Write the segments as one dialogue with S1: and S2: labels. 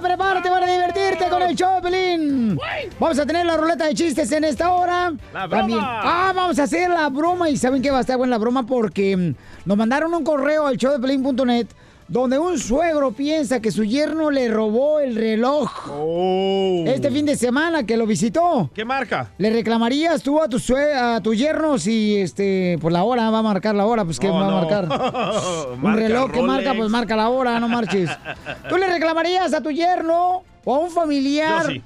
S1: Prepárate para divertirte con el show de Pelín. Vamos a tener la ruleta de chistes en esta hora.
S2: ¡La broma!
S1: Ah, vamos a hacer la broma. ¿Y saben qué va a estar buena la broma? Porque mm, nos mandaron un correo al showdepelín.net donde un suegro piensa que su yerno le robó el reloj. Este fin de semana que lo visitó.
S2: ¿Qué marca?
S1: ¿Le reclamarías tú a tu sue- a tu yerno si este por la hora va a marcar la hora? Pues qué va a marcar. Un
S2: Marca
S1: reloj que marca, pues marca la hora, no marches. ¿Tú le reclamarías a tu yerno o a un familiar?
S2: Yo sí.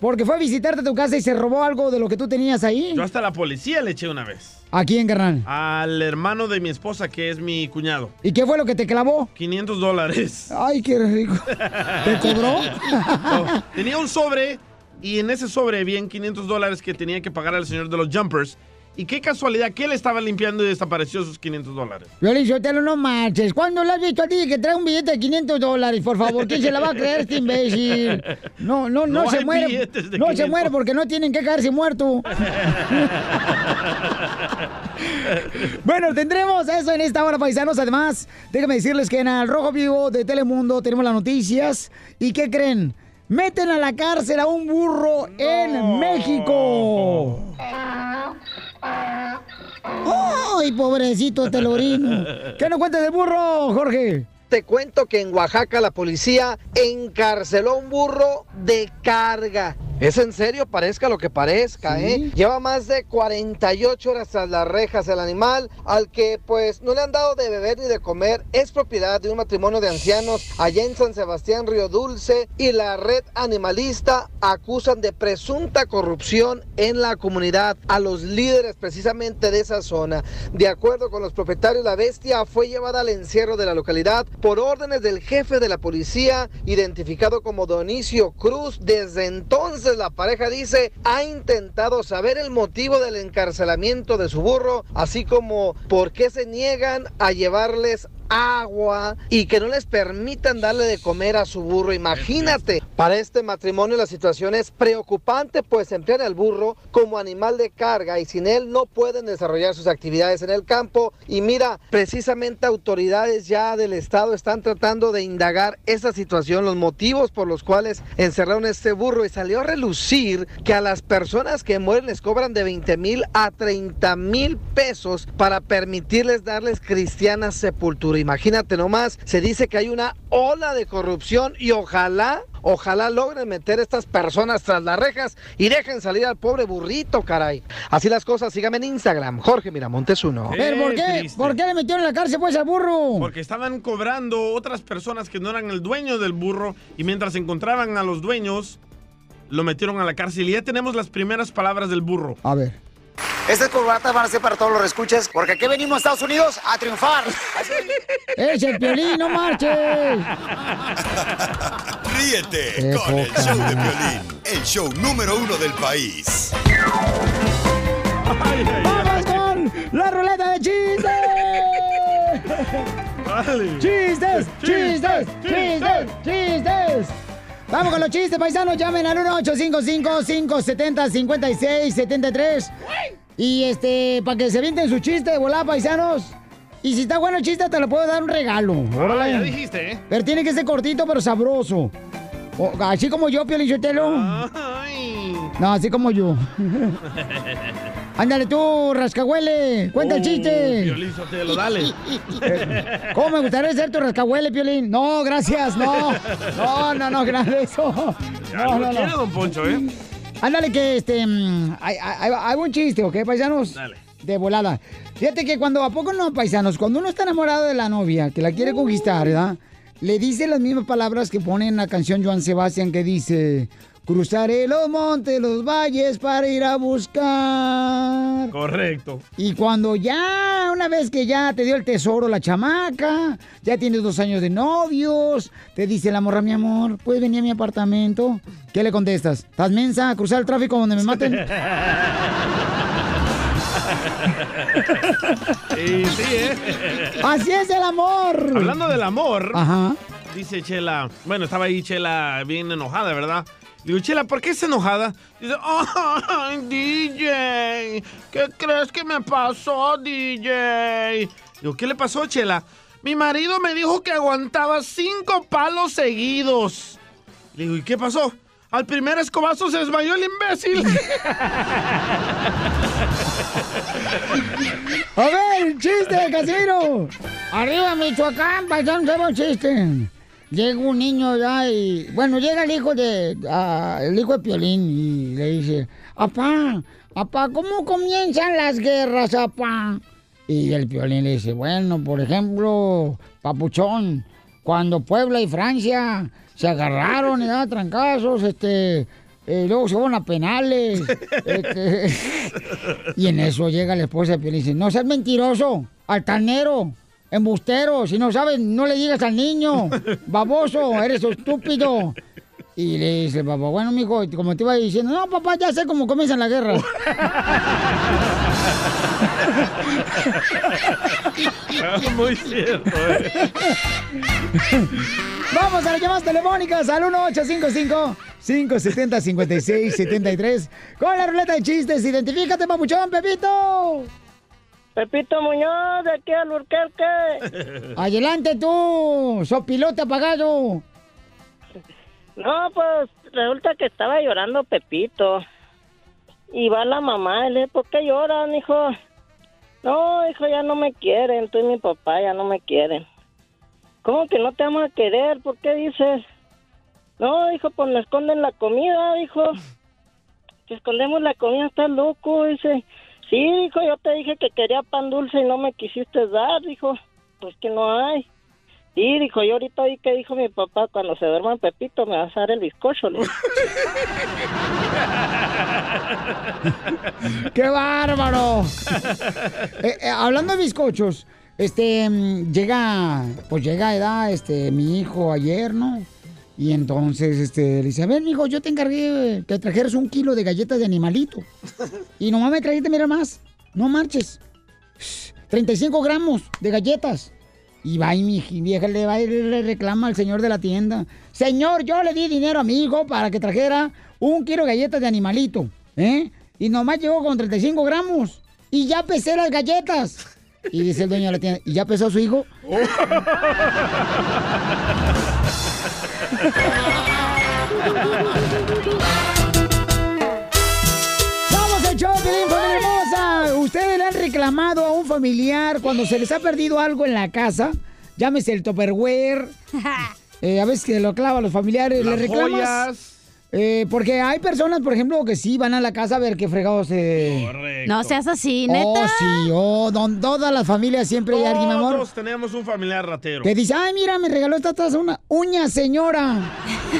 S1: Porque fue a visitarte a tu casa y se robó algo de lo que tú tenías ahí.
S2: Yo hasta la policía le eché una vez.
S1: ¿A quién, carnal?
S2: Al hermano de mi esposa, que es mi cuñado.
S1: ¿Y qué fue lo que te clavó?
S2: 500 dólares.
S1: Ay, qué rico. ¿Te cobró?
S2: No, tenía un sobre y en ese sobre habían 500 dólares que tenía que pagar al señor de los jumpers. Y qué casualidad que él estaba limpiando y desapareció sus 500 dólares.
S1: Violín Sotelo, no marches. ¿Cuándo le has visto a ti que trae un billete de 500 dólares? Por favor, ¿quién se la va a creer este imbécil? No, no, no,
S2: No
S1: se muere. No se
S2: 500.
S1: muere porque no tienen que caerse muerto. Bueno, tendremos eso en esta hora, paisanos. Además, déjenme decirles que en el Rojo Vivo de Telemundo tenemos las noticias. ¿Y qué creen? Meten a la cárcel a un burro en México. ¡Ay, pobrecito telorino! ¿Qué nos cuentas del burro, Jorge?
S3: Te cuento que en Oaxaca la policía encarceló a un burro de carga. Es en serio, parezca lo que parezca, ¿eh? Lleva más de 48 horas tras las rejas el animal, al que pues no le han dado de beber ni de comer. Es propiedad de un matrimonio de ancianos allá en San Sebastián, Río Dulce, y la red animalista acusan de presunta corrupción en la comunidad a los líderes precisamente de esa zona. De acuerdo con los propietarios, la bestia fue llevada al encierro de la localidad por órdenes del jefe de la policía, identificado como Donicio Cruz. Desde entonces la pareja dice ha intentado saber el motivo del encarcelamiento de su burro, así como por qué se niegan a llevarles agua y que no les permitan darle de comer a su burro. Imagínate, para este matrimonio la situación es preocupante, pues emplean al burro como animal de carga y sin él no pueden desarrollar sus actividades en el campo. Y mira, precisamente autoridades ya del estado están tratando de indagar esa situación, los motivos por los cuales encerraron este burro y salió a relucir que a las personas que mueren les cobran de 20 mil a 30 mil pesos para permitirles darles cristiana sepultura. Imagínate nomás, se dice que hay una ola de corrupción y ojalá, ojalá logren meter a estas personas tras las rejas y dejen salir al pobre burrito, caray. Así las cosas, síganme en Instagram, Jorge Miramontes uno.
S1: ¿Pero por qué?
S2: triste.
S1: ¿Por qué le metieron en la cárcel pues al burro?
S2: Porque estaban cobrando otras personas que no eran el dueño del burro y mientras encontraban a los dueños, lo metieron a la cárcel. Y ya tenemos las primeras palabras del burro.
S1: A ver.
S4: Estas corbatas van a ser para todos los escuchas, porque aquí venimos a Estados Unidos a triunfar.
S1: ¡Es el piolín, no marches!
S5: Ríete
S1: Qué
S5: con el show de violín, el show número uno del país.
S1: ¡Vamos con la ruleta de chistes! ¡Chistes! ¡Chistes! ¡Chistes! ¡Chistes! Vamos con los chistes, paisanos. Llamen al 1-855-570-5673. Y este, para que se vienten su chiste de volar, paisanos. Y si está bueno el chiste, te lo puedo dar un regalo.
S2: Ah, ya dijiste, ¿eh?
S1: Pero tiene que ser cortito, pero sabroso. O- así como yo, Pio Lichotelo.
S2: Ay.
S1: No, así como yo. Ándale tú, rascahuele. Cuenta el chiste.
S2: Piolín Sotelo, dale.
S1: ¿Cómo me gustaría ser tu rascahuele, Piolín? No, gracias, no. No, no, no, gracias. No,
S2: lo
S1: no,
S2: quiere,
S1: no.
S2: don Poncho, ¿eh?
S1: Ándale que este. mm, Hay, hay, hay un chiste, ¿ok, paisanos?
S2: Dale.
S1: De volada. Fíjate que cuando, ¿a poco no, paisanos? Cuando uno está enamorado de la novia, que la quiere conquistar, ¿verdad? Le dice las mismas palabras que pone en la canción Joan Sebastián que dice. Cruzaré los montes, los valles para ir a buscar.
S2: Correcto.
S1: Y cuando ya, una vez que ya te dio el tesoro la chamaca, ya tienes dos años de novios, te dice la morra, mi amor, ¿puedes venir a mi apartamento? ¿Qué le contestas? ¿Estás mensa a cruzar el tráfico donde me maten?
S2: Sí, sí, ¿eh?
S1: Así es el amor.
S2: Hablando del amor,
S1: Ajá.
S2: dice Chela, bueno, estaba ahí Chela bien enojada, ¿verdad? Digo, Chela, ¿por qué es enojada? Dice, ¡ay, DJ! ¿Qué crees que me pasó, DJ? Digo, ¿qué le pasó, Chela? Mi marido me dijo que aguantaba cinco palos seguidos. Le digo, ¿y qué pasó? Al primer escobazo se desmayó el imbécil.
S1: A ver, chiste, Casimiro. Arriba, Michoacán, paisano, un chiste. Llega un niño ya y... Bueno, llega el hijo de... el hijo de Piolín y le dice... Apá, apá, ¿cómo comienzan las guerras, apá? Y el Piolín le dice... Bueno, por ejemplo, Papuchón, cuando Puebla y Francia se agarraron y daban trancazos, este... eh, luego se fueron a penales. este, y en eso llega la esposa de Piolín y dice, no seas mentiroso, altanero, embustero, si no sabes, no le digas al niño, baboso, eres estúpido. Y le dice el papá, bueno, mijo, como te iba diciendo, no, papá, ya sé cómo comienzan la guerra.
S2: Muy cierto, ¿eh?
S1: Vamos a las llamadas telefónicas al 1855-570-5673 con la ruleta de chistes. Identifícate, papuchón, Pepito.
S6: Pepito Muñoz, de aquí al Urquelque.
S1: Adelante tú, sopilote apagado.
S6: No, pues resulta que estaba llorando Pepito. Y va la mamá y le dice, ¿por qué lloran, hijo? No, hijo, ya no me quieren, tú y mi papá ya no me quieren. ¿Cómo que no te vamos a querer? ¿Por qué dices? No, hijo, pues me esconden la comida, hijo. Que escondemos la comida, estás loco, dice. Sí, hijo, yo te dije que quería pan dulce y no me quisiste dar, dijo. Pues que no hay. Sí, dijo, yo ahorita oí que dijo mi papá, cuando se duerma Pepito me vas a dar el bizcocho. dijo.
S1: ¡Qué bárbaro! Eh, eh, hablando de bizcochos, este, mm, llega, pues llega edad, este, mi hijo ayer, ¿no? Y entonces, este, le dice, a ver, mijo, yo te encargué que trajeras un kilo de galletas de animalito. Y nomás me trajiste, mira más, no marches. 35 gramos de galletas. Y va y mi vieja le va y le reclama al señor de la tienda. Señor, yo le di dinero a mi hijo para que trajera un kilo de galletas de animalito. ¿Eh? Y nomás llegó con 35 gramos. Y ya pesé las galletas. Y dice el dueño de la tienda, ¿y ya pesó su hijo? ¡Somos el show, familia hermosa! ¿Ustedes le han reclamado a un familiar cuando se les ha perdido algo en la casa? Llámese el Tupperware. Eh, a veces que lo clavan los familiares, ¿le
S2: Las
S1: reclamas?
S2: joyas.
S1: Eh, porque hay personas, por ejemplo, que sí van a la casa a ver qué fregados se...
S2: Correcto.
S7: No seas así, neta.
S1: Oh, sí, oh, don, todas las familias siempre hay alguien, amor,
S2: Todos tenemos un familiar ratero.
S1: que dice, ay, mira, me regaló esta taza una uña, señora.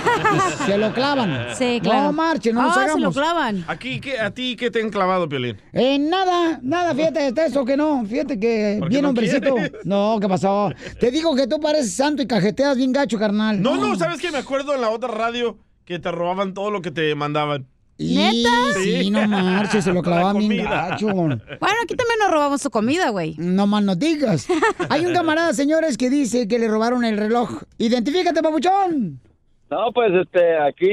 S1: Se lo clavan.
S7: Sí, claro.
S1: No marche, no nos
S7: Ah, se lo clavan.
S2: Aquí, ¿qué- ¿A ti qué te han clavado, Piolín?
S1: Eh, nada, nada, fíjate, está eso que no. Fíjate que
S2: ¿Por qué
S1: bien
S2: no
S1: hombrecito.
S2: quieres?
S1: No, ¿qué pasó? Te digo que tú pareces santo y cajeteas bien gacho, carnal.
S2: No, no, ¿sabes qué? Me acuerdo en la otra radio que te robaban todo lo que te mandaban.
S7: ¿Neta?
S1: Sí,
S2: Sí.
S1: no marches, se lo clavaban
S2: La
S1: bien gacho.
S7: Bueno, aquí también nos robamos su comida, güey.
S1: No más no digas. Hay un camarada, señores, que dice que le robaron el reloj. Identifícate, papuchón.
S8: No, pues este, aquí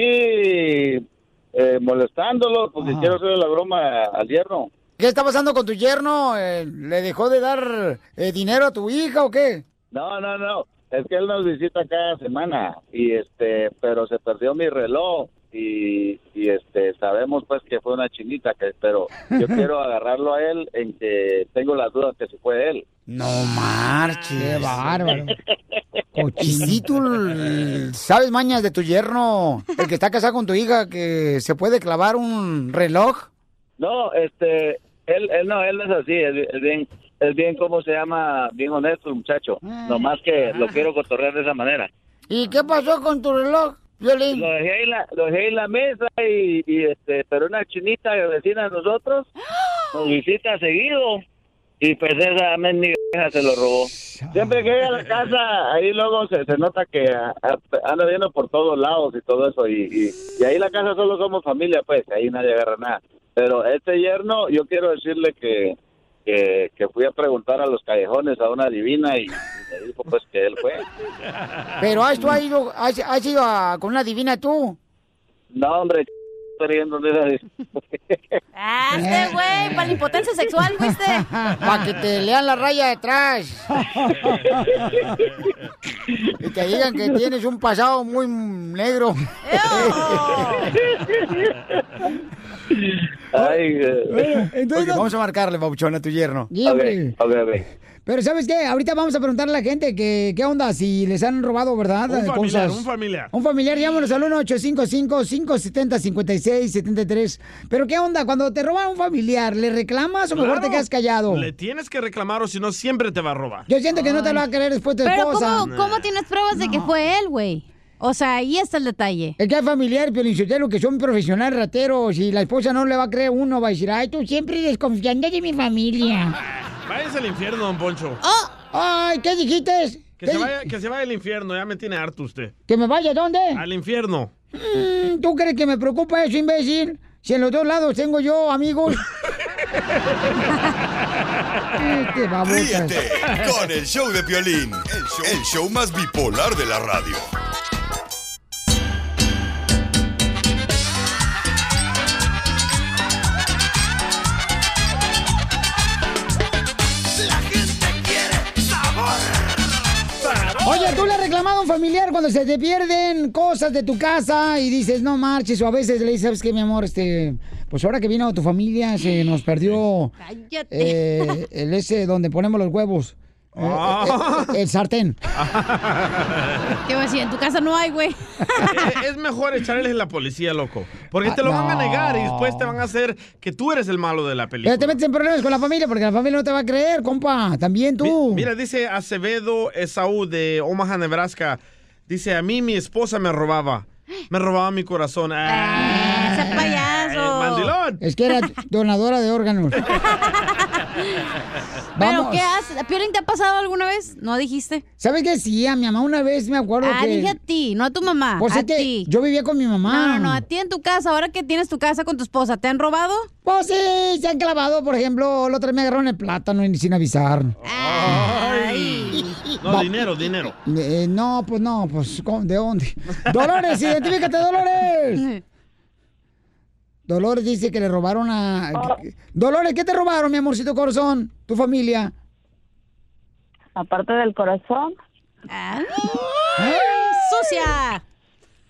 S8: eh, molestándolo, pues
S1: Ajá.
S8: quiero hacer la broma al yerno.
S1: ¿Qué está pasando con tu yerno? Eh, ¿Le dejó de dar eh, dinero a tu hija o qué?
S8: No, no, no, es que él nos visita cada semana y este, pero se perdió mi reloj y, y este, sabemos pues que fue una chinita, que, pero yo quiero agarrarlo a él en que tengo las dudas que se fue él.
S1: No marches. Qué bárbaro. Cochinito, ¿sabes mañas de tu yerno? El que está casado con tu hija, que se puede clavar un reloj.
S8: No, este, él, él no, él no es así, es, es bien, es bien, ¿cómo se llama? Bien honesto el muchacho, nomás que lo quiero cotorrear de esa manera.
S1: ¿Y qué pasó con tu reloj, Violín?
S8: Lo dejé en la, lo dejé en la mesa y, y, este, pero una chinita vecina de nosotros nos visita seguido y pues esa mendiga se lo robó. Siempre que llega a la casa, ahí luego se, se nota que a- a- anda viendo por todos lados y todo eso y, y, y ahí en la casa solo somos familia, pues ahí nadie agarra nada. Pero este yerno, yo quiero decirle que que, que fui a preguntar a los callejones a una divina y, y me dijo pues que él fue.
S1: Pero has, tú has ido, has, has ido a- con una divina tú.
S8: No, hombre, de
S7: Ah, este güey, para la impotencia sexual, ¿viste?
S1: Para que te lean la raya de atrás. y te digan que tienes un pasado muy negro.
S8: Ay.
S1: Entonces,
S9: Vamos a marcarle, Pabuchón, a tu yerno.
S1: Sí, hombre.
S8: Ok, ok.
S1: Pero ¿sabes qué? Ahorita vamos a preguntarle a la gente que, qué onda, si les han robado, ¿verdad?
S2: Un familiar,
S1: cosas.
S2: un familiar.
S1: Un familiar, llámanos al 1-855-570-5673. Pero ¿qué onda? Cuando te roban un familiar, ¿le reclamas o mejor te quedas callado?
S2: Le tienes que reclamar o si no siempre te va a robar.
S1: Yo siento que no te lo va a querer después tu
S7: Pero
S1: esposa.
S7: ¿cómo, ¿cómo tienes pruebas de que fue él, güey? O sea, ahí está el detalle.
S1: Es que hay familiares, Piolinsotelo, que son profesionales rateros y la esposa no le va a creer uno, va a decir, ay, tú siempre desconfiando de mi familia.
S2: Váyase al infierno, don Poncho.
S1: Ay, ¿qué dijiste?
S2: Que
S1: ¿Qué
S2: se, vaya, que se vaya al infierno, ya me tiene harto usted.
S1: ¿Que me vaya dónde?
S2: Al infierno.
S1: Mm, ¿Tú crees que me preocupa eso, imbécil? Si en los dos lados tengo yo amigos. Babotas.
S5: Ríete con el show de Piolín, el show, el show más bipolar de la radio.
S1: Oye, ¿tú le has reclamado a un familiar cuando se te pierden cosas de tu casa y dices, no marches? O a veces le dices, ¿sabes qué, mi amor? Este, pues ahora que vino tu familia se nos perdió eh, el ese donde ponemos los huevos. Eh, eh, eh, el sartén.
S7: ¿Qué va a decir? En tu casa no hay, güey.
S2: Es mejor echarles a la policía, loco. Porque te lo
S1: Ah,
S2: van a
S1: no.
S2: negar y después te van a hacer que tú eres el malo de la
S1: Pero
S2: película.
S1: te metes en problemas con la familia porque la familia no te va a creer, compa. También tú.
S2: Mira, dice Acevedo Esaú de Omaha, Nebraska. Dice, a mí mi esposa me robaba. Me robaba mi corazón. Ah,
S7: Ese payaso.
S2: mandilón.
S1: Es que era donadora de órganos.
S7: ¿Pero qué haces? ¿Piolín te ha pasado alguna vez? ¿No dijiste?
S1: ¿Sabes qué? Sí, a mi mamá una vez me acuerdo
S7: Ah,
S1: que...
S7: dije a ti, no a tu mamá.
S1: Pues
S7: a
S1: es que
S7: ti.
S1: yo vivía con mi mamá.
S7: No, no, no, a ti en tu casa, ahora que tienes tu casa con tu esposa, ¿te han robado?
S1: Pues sí, se han clavado, por ejemplo, la otra vez me agarraron el plátano y sin avisar.
S2: No,
S1: Va-
S2: dinero, dinero.
S1: Eh, no, pues no, pues. ¿de dónde? Dolores, identifícate, Dolores. Dolores dice que le robaron a... Dolores, ¿qué te robaron, mi amorcito corazón? Tu familia.
S10: Aparte del corazón.
S7: Ah, ¡Sucia!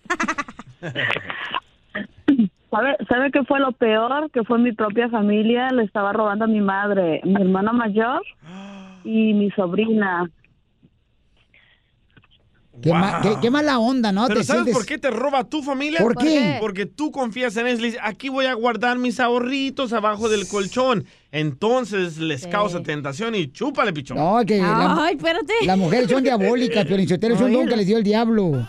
S10: ¿Sabe, ¿Sabe qué fue lo peor? Que fue mi propia familia. Le estaba robando a mi madre, mi hermana mayor y mi sobrina.
S1: Qué, ma- qué- qué mala onda, ¿no?
S2: Pero
S1: Te
S2: ¿sabes
S1: sientes-
S2: por qué te roba tu familia?
S1: ¿Por qué?
S2: Porque tú confías en dices, Aquí voy a guardar mis ahorritos abajo del colchón. Entonces les causa tentación y chúpale, pichón.
S1: No, que la-
S7: Ay, espérate.
S1: las mujeres son diabólicas, pero es un don que les dio el diablo.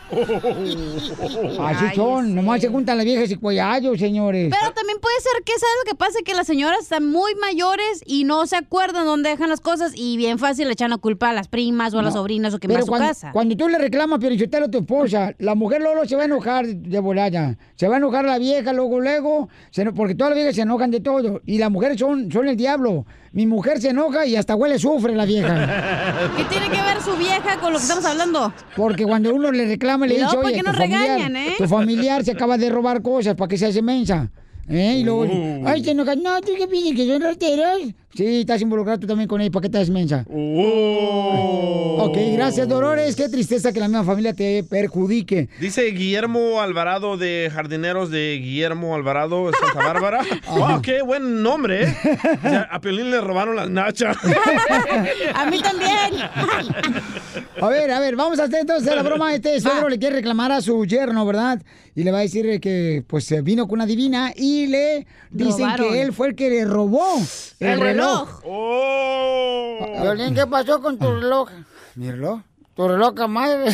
S1: Así son, nomás se juntan las viejas y cuellallos, señores.
S7: Pero también puede ser que, ¿sabes lo que pasa? Que las señoras están muy mayores y no se acuerdan dónde dejan las cosas y bien fácil le echan la culpa a las primas o a las sobrinas o que
S1: Pero
S7: su
S1: cuando,
S7: casa.
S1: cuando tú le reclamas, Piorichotelo, a tu esposa, la mujer luego se va a enojar de volada. Se va a enojar la vieja, luego, luego, se porque todas las viejas se enojan de todo. Y las mujeres son, son el diablo. Mi mujer se enoja y hasta huele sufre la vieja.
S7: ¿Qué tiene que ver su vieja con lo que estamos hablando?
S1: Porque cuando uno le reclama, le dice,
S7: luego, ¿por
S1: oye, tu
S7: nos
S1: familiar,
S7: regañan, eh?
S1: tu familiar se acaba de robar cosas, ¿para qué se hace mensa? ¿Eh? Y luego, ay, se enoja, no, tú qué piensas que son rateros. Sí, estás involucrado tú también con él, ¿para qué te haces mensa?
S2: Uh.
S1: Ok, gracias, Dolores. Qué tristeza que la misma familia te perjudique.
S2: Dice Guillermo Alvarado de Jardineros de Guillermo Alvarado de Santa Bárbara. wow, qué buen nombre, ¿eh? O sea, a Piolín le robaron las nachas.
S7: A mí también.
S1: A ver, a ver, vamos a hacer entonces la broma. Este suegro le quiere reclamar a su yerno, ¿verdad? Y le va a decir que pues vino con una divina y le dicen
S7: Robaron.
S1: que él fue el que le robó el,
S7: El
S1: reloj.
S7: Reloj.
S2: Oh.
S1: Violín, ¿qué pasó con tu reloj? ¿Mi reloj? Tu reloj, madre.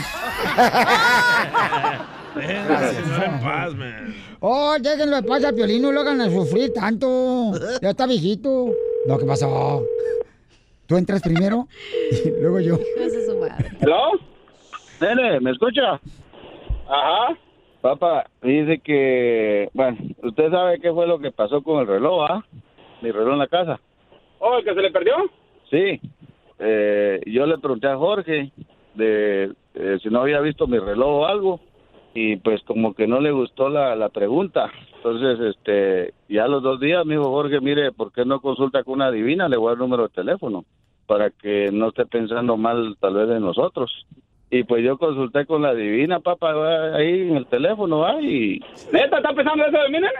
S2: Déjenme, señor, en paz, man.
S1: Oh, déjenlo de paz a Piolín, no lo hagan a sufrir tanto. Ya está viejito. No, ¿qué pasó? Tú entras primero y luego yo.
S7: Esa es su madre.
S8: ¿Hello? Nene, ¿me escucha? Ajá. Papá, dice que, bueno, usted sabe qué fue lo que pasó con el reloj, ¿ah? Mi reloj en la casa.
S11: Oh, ¿el que se le perdió?
S8: Sí. Eh, yo le pregunté a Jorge de eh, si no había visto mi reloj o algo y pues como que no le gustó la, la pregunta. Entonces, este, ya los dos días me dijo Jorge, mire, ¿por qué no consulta con una divina? Le voy a número de teléfono para que no esté pensando mal tal vez de nosotros. Y pues yo consulté con la divina, papá, ahí en el teléfono, va, y...
S11: ¿Neta está pensando eso de mí, nene?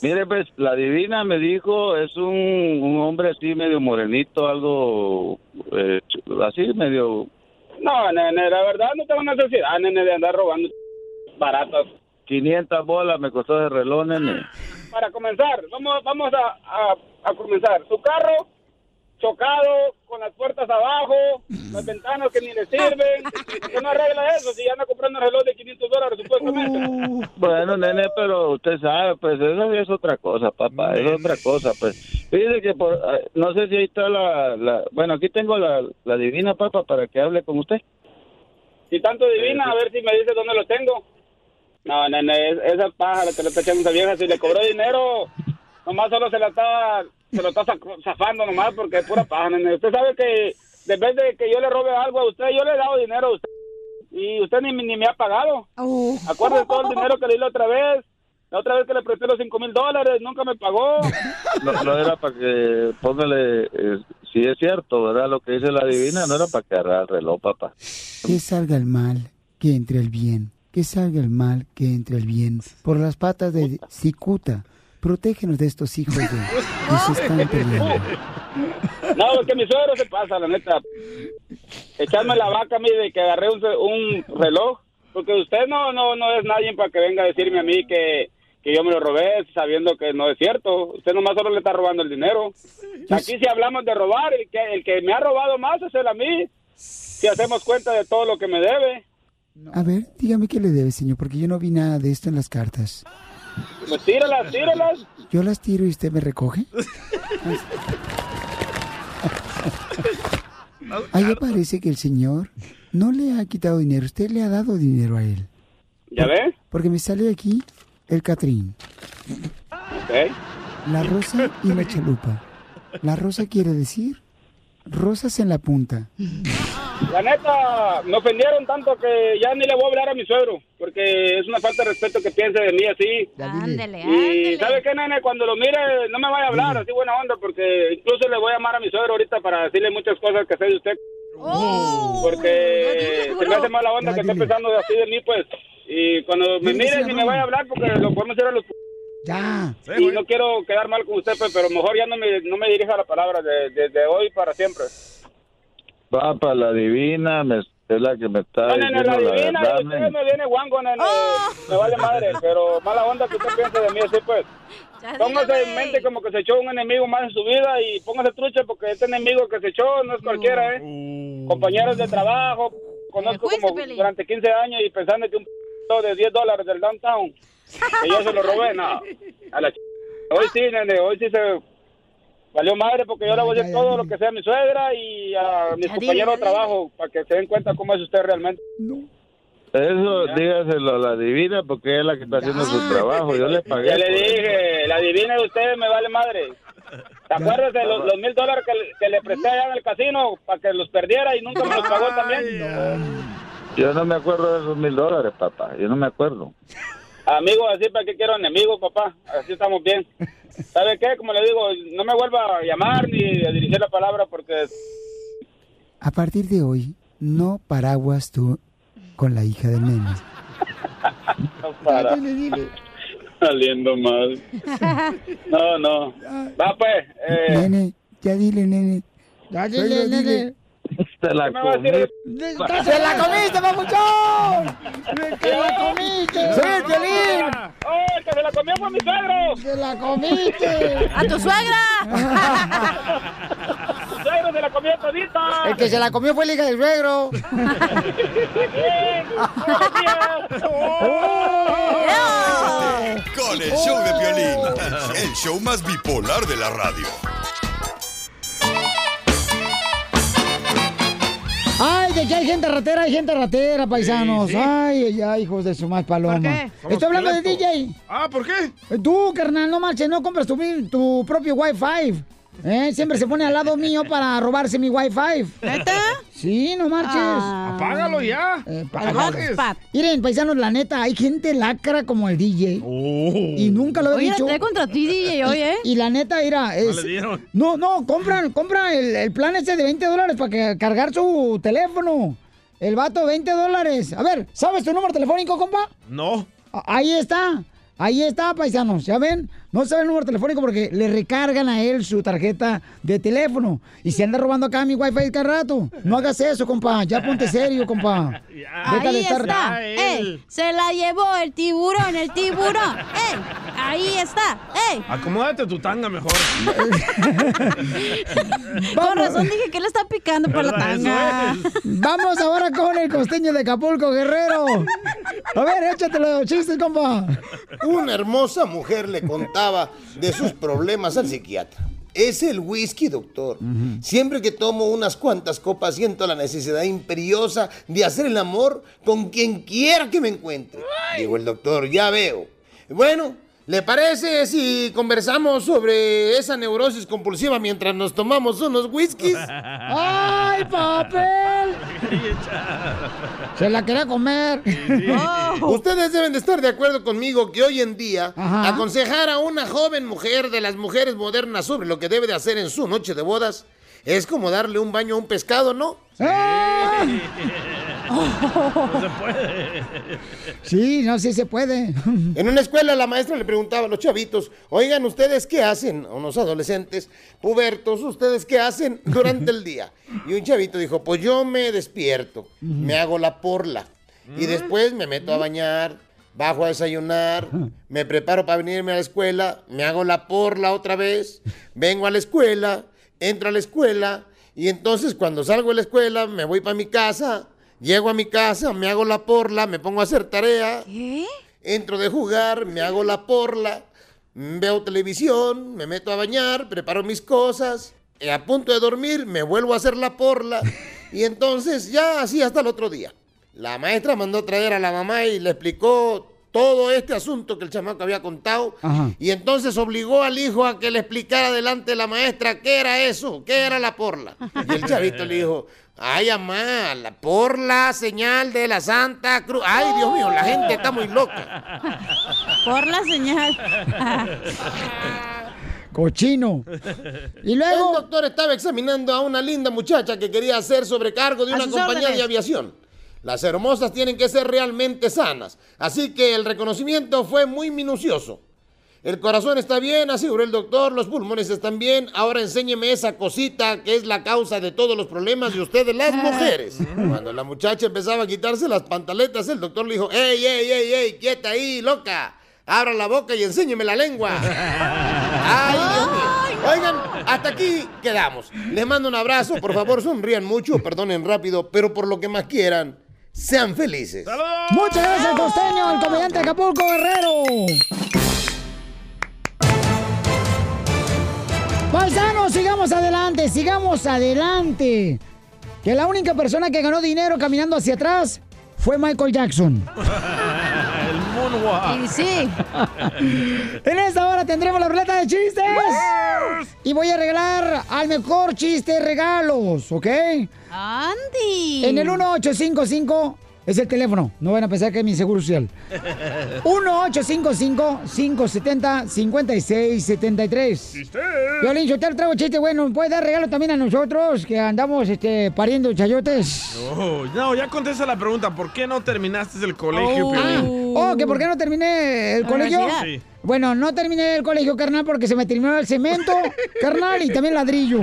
S8: Mire, pues, la divina me dijo, es un, un hombre así medio morenito, algo eh, así medio...
S11: No, nene, la verdad no tengo necesidad, nene, de andar robando baratas.
S8: 500 bolas me costó ese reloj, nene.
S11: Para comenzar, vamos, vamos a, a, a comenzar. Su carro chocado, con las puertas abajo, las ventanas que ni le sirven. ¿Por no arregla eso si ya anda comprando un reloj de 500 dólares supuestamente?
S8: Bueno, nene, pero usted sabe, pues eso es otra cosa, papá, es otra cosa, pues. Fíjese que por, no sé si ahí está la, la bueno, aquí tengo la, la divina, papá, para que hable con usted.
S11: Si tanto divina, a ver si me dice dónde lo tengo. No, nene, es- esa pájara que le está echando esa vieja, si le cobró dinero, nomás solo se la está, se lo está zafando nomás porque es pura paja, nene. Usted sabe que vez de que yo le robe algo a usted, yo le he dado dinero a usted y usted ni, ni me ha pagado. Acuérdese todo el dinero que le di la otra vez. La otra vez que le presté los cinco mil dólares, nunca me pagó.
S8: No, no era para que, póngale, eh, si es cierto, ¿verdad? Lo que dice la divina, no era para que agarrara el reloj, papá.
S1: Que salga el mal, que entre el bien. Que salga el mal, que entre el bien. Por las patas de Cicuta. Protégenos de estos hijos de que se están peleando.
S11: No, es que mi suegro se pasa, la neta. Echarme la vaca a mí de que agarré un, un reloj. Porque usted no, no, no es nadie para que venga a decirme a mí que, que yo me lo robé sabiendo que no es cierto. Usted nomás solo le está robando el dinero. Aquí si hablamos de robar, el que, el que me ha robado más es él a mí. Si hacemos cuenta de todo lo que me debe.
S1: A ver, dígame qué le debe, señor, porque yo no vi nada de esto en las cartas.
S11: Pues tíralas, tíralas.
S1: Yo las tiro y usted me recoge. Ahí parece que el señor no le ha quitado dinero, usted le ha dado dinero a él.
S11: ¿Ya ves?
S1: Porque me sale aquí el Catrín,
S11: Ok.
S1: la rosa y la chalupa. La rosa quiere decir rosas en la punta.
S11: La neta, me ofendieron tanto que ya ni le voy a hablar a mi suegro, porque es una falta de respeto que piense de mí así.
S7: Ándele,
S11: Y ¿sabe qué, nene? Cuando lo mire, no me vaya a hablar así buena onda, porque incluso le voy a llamar a mi suegro ahorita para decirle muchas cosas que sé de usted. porque se me hace mala onda que esté pensando así de mí, pues. Y cuando me mire, ni me vaya a hablar, porque lo podemos ir a los...
S1: Ya.
S11: Y no quiero quedar mal con usted, pues, pero mejor ya no me, no me dirija la palabra de- desde hoy para siempre.
S8: Papá, la divina me, es la que me está
S11: No,
S8: diciendo
S11: la
S8: la
S11: divina,
S8: verdad,
S11: usted me viene guango, nene. Me vale madre, pero mala onda que usted piense de mí así, pues. Póngase en mente como que se echó un enemigo más en su vida y póngase trucha porque este enemigo que se echó no es cualquiera, ¿eh? Compañeros de trabajo, conozco como durante 15 años y pensando que un p de 10 dólares del downtown, que yo se lo robé, no. A la ch... Hoy sí, nene, hoy sí se valió madre porque yo le voy a decir todo lo que sea a mi suegra y a mis compañeros de trabajo para que se den cuenta cómo es usted realmente.
S8: Eso, dígaselo a la divina porque es la que está haciendo su trabajo. Yo le pagué.
S11: Ya le
S8: eso.
S11: dije, la divina de usted me vale madre. ¿Te acuerdas de los, los mil dólares que, que le presté allá en el casino para que los perdiera y nunca me los pagó también?
S8: Yo no me acuerdo de esos mil dólares, papá. Yo no me acuerdo.
S11: Amigo, así para qué quiero enemigos, papá. Así estamos bien. ¿Sabe qué? Como le digo, no me vuelva a llamar ni a dirigir la palabra porque
S1: A partir de hoy, no paraguas tú con la hija del nene.
S11: no para. Saliendo mal. No, no. Va pues. Eh,
S1: Nene, ya dile, nene.
S11: Ya
S1: dile, nene.
S8: Se la
S11: ¿Qué me
S8: comí.
S1: ¡Se la comiste, papuchón! ¡Se la comiste! ¡Sí, Piolín!
S11: ¡Oh, el que se la comió fue mi suegro!
S1: ¡Se la comiste!
S7: ¡A tu suegra!
S11: ¡Mi suegro se la comió todita!
S1: El que se la comió fue el hija del suegro.
S5: Con el show de violín, el show más bipolar de la radio.
S1: Ay, de que hay gente ratera, hay gente ratera, paisanos. Ay, ay, ay, hijos de su más paloma.
S2: ¿Por qué?
S1: Estoy hablando de. DJ.
S2: Ah, ¿por qué?
S1: Tú, carnal, no marches, no compras tu, tu propio Wi-Fi. ¿Eh? Siempre se pone al lado mío para robarse mi wifi.
S7: ¿Neta?
S1: Sí, no marches.
S2: Ah. Apágalo ya.
S1: Eh,
S2: No.
S1: Miren, paisanos, la neta, hay gente lacra como el DJ. Y nunca lo he
S7: Oye,
S1: dicho.
S7: trae contra ti, DJ, hoy, ¿eh?
S1: Y, y la neta, mira, es...
S2: le dieron.
S1: No, no, compran, compra el, el plan ese de 20 dólares para que, cargar su teléfono. El vato, 20 dólares. A ver, ¿sabes tu número telefónico, compa?
S2: No.
S1: A- Ahí está. Ahí está, paisanos. ¿Ya ven? No sabe el número telefónico porque le recargan a él su tarjeta de teléfono. Y se anda robando acá mi wifi cada rato. No hagas eso, compa. Ya ponte serio, compa. Deja de
S7: Ahí
S1: estar-
S7: está. Ey, se la llevó el tiburón, el tiburón. Ey, ahí está. Ey.
S2: Acomódate tu tanga mejor.
S7: Con razón dije que le está picando por la tanga.
S1: Vamos ahora con el costeño de Acapulco, Guerrero. A ver, échate los chistes, compa.
S12: Una hermosa mujer le contaba de sus problemas al psiquiatra. Es el whisky, doctor. Siempre que tomo unas cuantas copas siento la necesidad imperiosa de hacer el amor con quien quiera que me encuentre. Digo el doctor, ya veo. Bueno, ¿le parece si conversamos sobre esa neurosis compulsiva mientras nos tomamos unos whiskies?
S1: ¡Ay, papel! Se la quería comer.
S12: Ustedes deben de estar de acuerdo conmigo que hoy en día
S1: Ajá.
S12: aconsejar a una joven mujer de las mujeres modernas sobre lo que debe de hacer en su noche de bodas es como darle un baño a un pescado, ¿no?
S2: No se puede.
S1: Sí, no, sí se puede.
S12: En una escuela la maestra le preguntaba a los chavitos, oigan, ¿ustedes qué hacen? A unos adolescentes, pubertos, ¿ustedes qué hacen durante el día? Y un chavito dijo, pues yo me despierto, me hago la porla y después me meto a bañar, bajo a desayunar, me preparo para venirme a la escuela, me hago la porla otra vez, vengo a la escuela, entro a la escuela y entonces cuando salgo de la escuela me voy para mi casa, llego a mi casa, me hago la porla, me pongo a hacer tarea. Entro de jugar, me hago la porla, veo televisión, me meto a bañar, preparo mis cosas, y a punto de dormir me vuelvo a hacer la porla y entonces ya así hasta el otro día. La maestra mandó a traer a la mamá y le explicó todo este asunto que el chamaco había contado
S1: Ajá.
S12: y entonces obligó al hijo a que le explicara delante de la maestra qué era eso, qué era la porla. Y el chavito le dijo, ay, mamá, la porla, señal de la Santa Cruz. Ay, Dios mío, la gente está muy loca.
S7: Por la señal.
S1: Cochino.
S12: Y luego... El doctor estaba examinando a una linda muchacha que quería hacer sobrecargo de
S7: A
S12: una compañía
S7: órdenes.
S12: de aviación. Las hermosas tienen que ser realmente sanas, así que el reconocimiento fue muy minucioso. El corazón está bien, aseguró el doctor, los pulmones están bien. Ahora enséñeme esa cosita que es la causa de todos los problemas de ustedes, las mujeres. Cuando la muchacha empezaba a quitarse las pantaletas, el doctor le dijo, ¡Ey, ey, ey, ey! ¡Quieta ahí, loca! Abra la boca y enséñeme la lengua. ¡Ay, Dios mío! Oigan, hasta aquí quedamos. Les mando un abrazo, por favor, sonrían mucho, perdonen rápido, pero por lo que más quieran, sean felices.
S1: Muchas gracias, costeño, el comediante Acapulco, Guerrero. Paisanos, sigamos adelante, sigamos adelante. Que la única persona que ganó dinero caminando hacia atrás fue Michael Jackson.
S2: El moonwalk.
S7: Y sí.
S1: En esta hora tendremos la ruleta de chistes. Y voy a regalar al mejor chiste regalos, ¿ok?
S7: Andy.
S1: En el 1855 es el teléfono. No van a pensar que es mi seguro social. 1-855-570-5673. Violín, yo te traigo chiste bueno. ¿Puedes dar regalo también a nosotros que andamos este, pariendo chayotes?
S2: Oh, no, ya contesta la pregunta. ¿Por qué no terminaste el colegio, Piolín?
S1: Oh, ¿que por qué no terminé el colegio?
S2: Sí.
S1: Bueno, no terminé el colegio, carnal, porque se me terminó el cemento, carnal, y también ladrillo.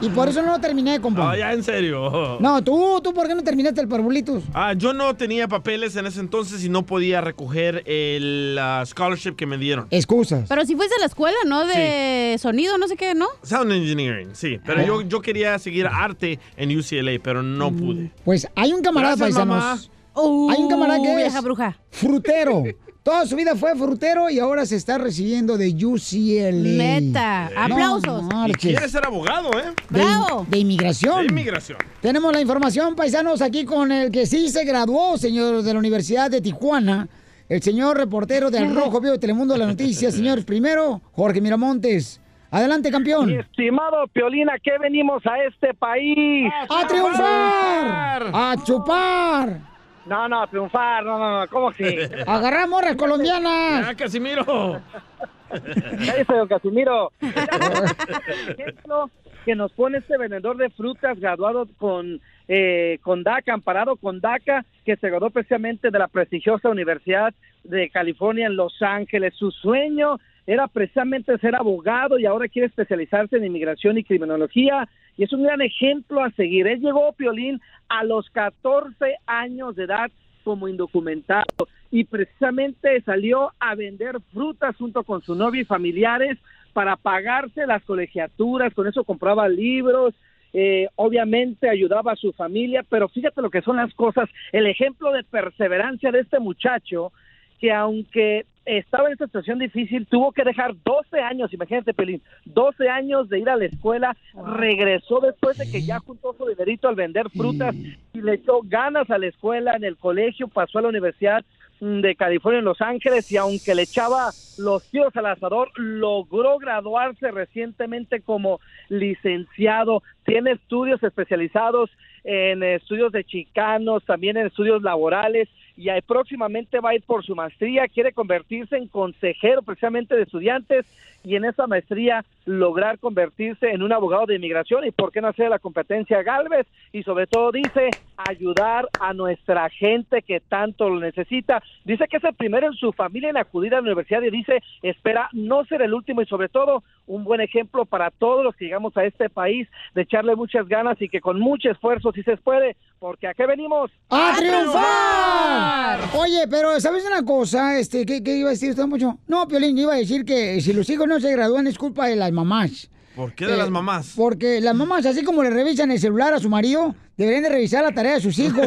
S1: Y por eso no lo terminé, compa.
S2: Ah, ya, en serio.
S1: No, tú, tú, ¿por qué no terminaste el parvulitos?
S2: Ah, yo no tenía papeles en ese entonces y no podía recoger el ah, scholarship que me dieron.
S1: Excusas.
S7: Pero si fuiste a la escuela, ¿no? De sonido, no sé qué, ¿no?
S2: Sound Engineering, sí. Pero yo, yo quería seguir arte en UCLA, pero no pude.
S1: Pues hay un camarada,
S2: Gracias,
S1: paisanos.
S2: mamá.
S1: hay un camarada que
S7: Uh,
S1: es
S7: bruja.
S1: frutero. Toda su vida fue frutero y ahora se está recibiendo de UCLA.
S7: Neta. Aplausos.
S2: Y
S1: marches.
S2: quiere ser abogado, ¿eh?
S1: De, de inmigración.
S2: De inmigración.
S1: Tenemos la información, paisanos, aquí con el que sí se graduó, señor, de la Universidad de Tijuana. El señor reportero del Rojo Vivo de Telemundo de las Noticias, señores. Primero, Jorge Miramontes. Adelante, campeón.
S13: Mi estimado Piolina, ¿qué venimos a este país?
S1: ¡A triunfar! ¡A chupar!
S13: No, no, triunfar, no, no, no, ¿cómo así?
S1: ¡Agarrar morras colombianas!
S2: ¡Ya, Casimiro!
S13: Cállese, don Casimiro. ejemplo que nos pone este vendedor de frutas graduado con, eh, con DACA, amparado con DACA, que se graduó precisamente de la prestigiosa Universidad de California en Los Ángeles. Su sueño era precisamente ser abogado y ahora quiere especializarse en inmigración y criminología y es un gran ejemplo a seguir. Él llegó, Piolín, a los 14 años de edad como indocumentado y precisamente salió a vender frutas junto con su novia y familiares para pagarse las colegiaturas, con eso compraba libros, eh, obviamente ayudaba a su familia, pero fíjate lo que son las cosas, el ejemplo de perseverancia de este muchacho, que aunque estaba en esta situación difícil, tuvo que dejar 12 años, imagínate, Pelín, 12 años de ir a la escuela, regresó después de que ya juntó su dinerito al vender frutas y le echó ganas a la escuela, en el colegio, pasó a la universidad mm, de California en Los Ángeles y aunque le echaba los tiros al asador, logró graduarse recientemente como licenciado, tiene estudios especializados en estudios de chicanos, también en estudios laborales y ahí próximamente va a ir por su maestría, quiere convertirse en consejero precisamente de estudiantes y en esa maestría lograr convertirse en un abogado de inmigración y por qué no hacer la competencia Galvez y sobre todo dice ayudar a nuestra gente que tanto lo necesita. Dice que es el primero en su familia en acudir a la universidad y dice espera no ser el último y sobre todo un buen ejemplo para todos los que llegamos a este país de echarle muchas ganas y que con mucho esfuerzo si se puede, porque ¿a qué venimos?
S1: ¡A triunfar! Oye, pero ¿sabes una cosa? Este, ¿qué, qué iba a decir usted mucho? No, Piolín, iba a decir que si los hijos no se gradúan es culpa de las mamás.
S2: ¿Por qué de
S1: Eh,
S2: las mamás?
S1: Porque las mamás, así como le revisan el celular a su marido, deberían de revisar la tarea de sus hijos.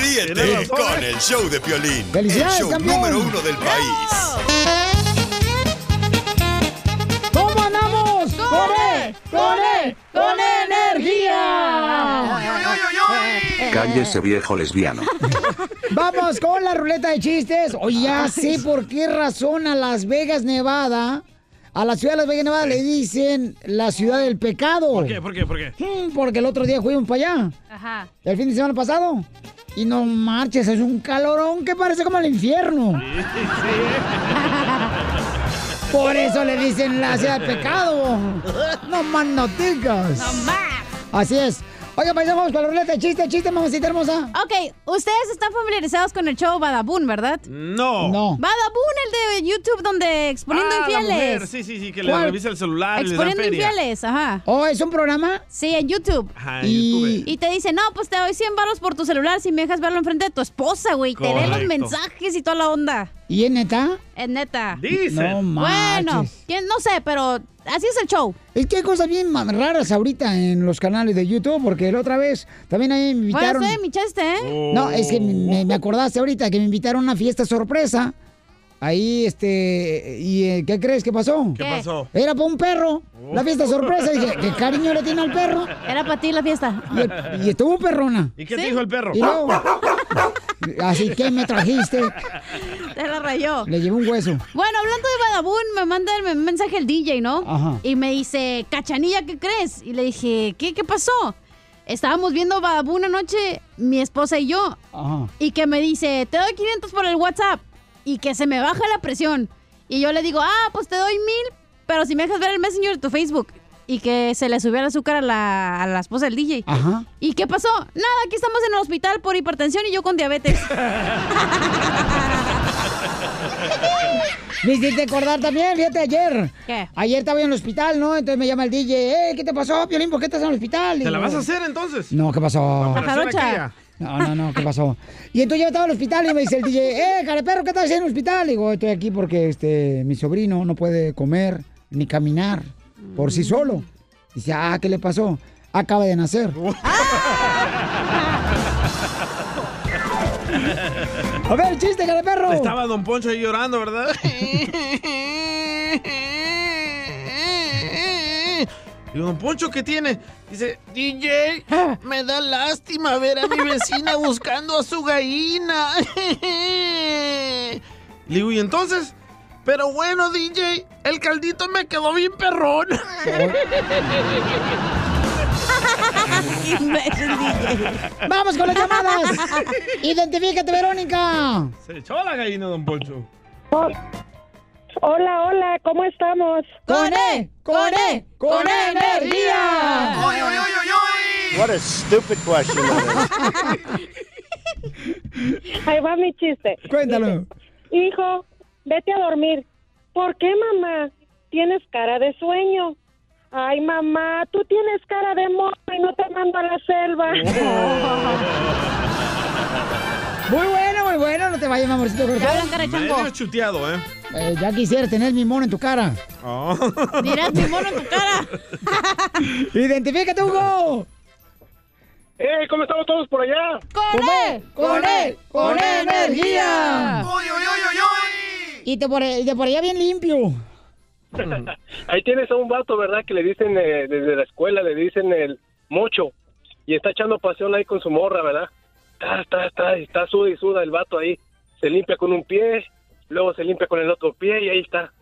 S5: Ríete
S1: Tienes razón,
S5: con
S1: ¿eh?
S5: el show de Piolín, el
S1: ¡Felicidades,
S5: show
S1: campeón!
S5: número uno del país.
S1: ¿Cómo andamos? ¡Con ¡Con energía!
S14: Cállese viejo lesbiano.
S1: Vamos con la ruleta de chistes. Oye, ya sé por qué razón a Las Vegas, Nevada, a la ciudad de Las Vegas, Nevada le dicen la ciudad del pecado.
S2: ¿Por qué? ¿Por qué? ¿Por qué?
S1: Mm, Porque el otro día fuimos para allá,
S7: Ajá.
S1: el fin de semana pasado. Y no marches, es un calorón que parece como el infierno. Por eso le dicen la ciudad del pecado. No más noticas.
S7: No más.
S1: Así es. Oiga, pues vamos con la ruleta de chiste, chiste, mamacita hermosa.
S7: Ok, ustedes están familiarizados con el show Badabun, ¿verdad?
S2: No.
S1: No.
S7: Badabun, el de YouTube donde exponiendo
S2: Ah, la
S7: infieles.
S2: mujer, Sí, sí, sí, que le revisa el celular y le dan
S7: Exponiendo
S2: feria.
S7: infieles, ajá.
S1: ¿Oh, es un programa?
S7: Sí, en YouTube.
S2: Ajá, en
S1: Y-
S2: YouTube.
S7: Y te dice, no, pues te doy 100 baros por tu celular si me dejas verlo enfrente de tu esposa, güey. Te lee los mensajes y toda la onda.
S1: ¿Y es neta?
S7: Es neta.
S2: Dice.
S1: No
S7: Bueno. ¿quién? no sé, pero así es el show.
S1: Es que hay cosas bien raras ahorita en los canales de YouTube, porque la otra vez también ahí me
S7: Bueno,
S1: invitaron.
S7: estoy en mi chiste, ¿eh?
S1: No, es que me, me acordaste ahorita que me invitaron a una fiesta sorpresa. Ahí, este, ¿y eh, qué crees que pasó?
S2: ¿Qué pasó?
S1: Era para un perro. La fiesta sorpresa. Dije, ¿qué cariño le tiene al perro?
S7: Era para ti la fiesta.
S1: Y, y estuvo perrona.
S2: ¿Y qué te dijo el perro?
S1: Y luego, así que me trajiste.
S7: Te la rayó.
S1: Le llevé un hueso.
S7: Bueno, hablando de Badabun, me manda el mensaje el DJ, ¿no?
S1: Ajá.
S7: Y me dice, Cachanilla, ¿qué crees? Y le dije, ¿qué, qué pasó? Estábamos viendo Badabun anoche, mi esposa y yo.
S1: Ajá.
S7: Y que me dice, te doy 500 por el WhatsApp. Y que se me baja la presión. Y yo le digo, ah, pues te doy mil, pero si me dejas ver el Messenger de tu Facebook. Y que se le subió el azúcar a la, a la esposa del DJ.
S1: Ajá.
S7: ¿Y qué pasó? Nada, aquí estamos en el hospital por hipertensión y yo con diabetes.
S1: Me hiciste acordar también, fíjate, ayer.
S7: ¿Qué?
S1: Ayer estaba en el hospital, ¿no? Entonces me llama el DJ, eh, ¿qué te pasó, Piolín? ¿Por qué estás en el hospital?
S2: ¿Te la vas a hacer entonces?
S1: No, ¿qué pasó?
S2: Aquella.
S1: No, no, no, ¿qué pasó? Y entonces yo estaba en el hospital y me dice el DJ, eh, careperro, ¿qué estás haciendo en el hospital? Digo, estoy aquí porque este, mi sobrino no puede comer ni caminar por sí solo. Dice, ah, ¿qué le pasó? Acaba de nacer. A ver, chiste, careperro.
S2: Estaba Don Poncho ahí llorando, ¿verdad? Y Don Poncho, ¿qué tiene? Dice, DJ, me da lástima ver a mi vecina buscando a su gallina. Le digo, ¿y entonces? Pero bueno, DJ, el caldito me quedó bien perrón.
S1: Vamos con las llamadas. Identifícate, Verónica.
S2: Se echó la gallina, don Poncho.
S15: Hola, hola, ¿cómo estamos?
S1: ¡Con E! ¡Con E! ¡Con energía!
S12: What a stupid question.
S15: Ahí va mi chiste.
S1: Cuéntalo.
S15: Hijo, vete a dormir. ¿Por qué, mamá? Tienes cara de sueño. Ay, mamá, tú tienes cara de mono y no te mando a la selva.
S1: Muy bueno, muy bueno. No te vayas, amorcito corazón.
S2: Medio chuteado, ¿eh?
S1: Eh, ya quisiera tener mi mono en tu cara.
S2: Oh.
S7: Dirás mi mono en tu cara.
S1: Identifícate, Hugo.
S16: ¡Eh! ¿Cómo estamos todos por allá?
S1: ¡Con E! ¡Con E! ¡Con energía! Y de por, de por allá bien limpio.
S16: Ahí tienes a un vato, ¿verdad? Que le dicen eh, desde la escuela, le dicen el mocho. Y está echando pasión ahí con su morra, ¿verdad? Está, está, está, está suda y suda el vato ahí. Se limpia con un pie, luego se limpia con el otro pie y ahí está.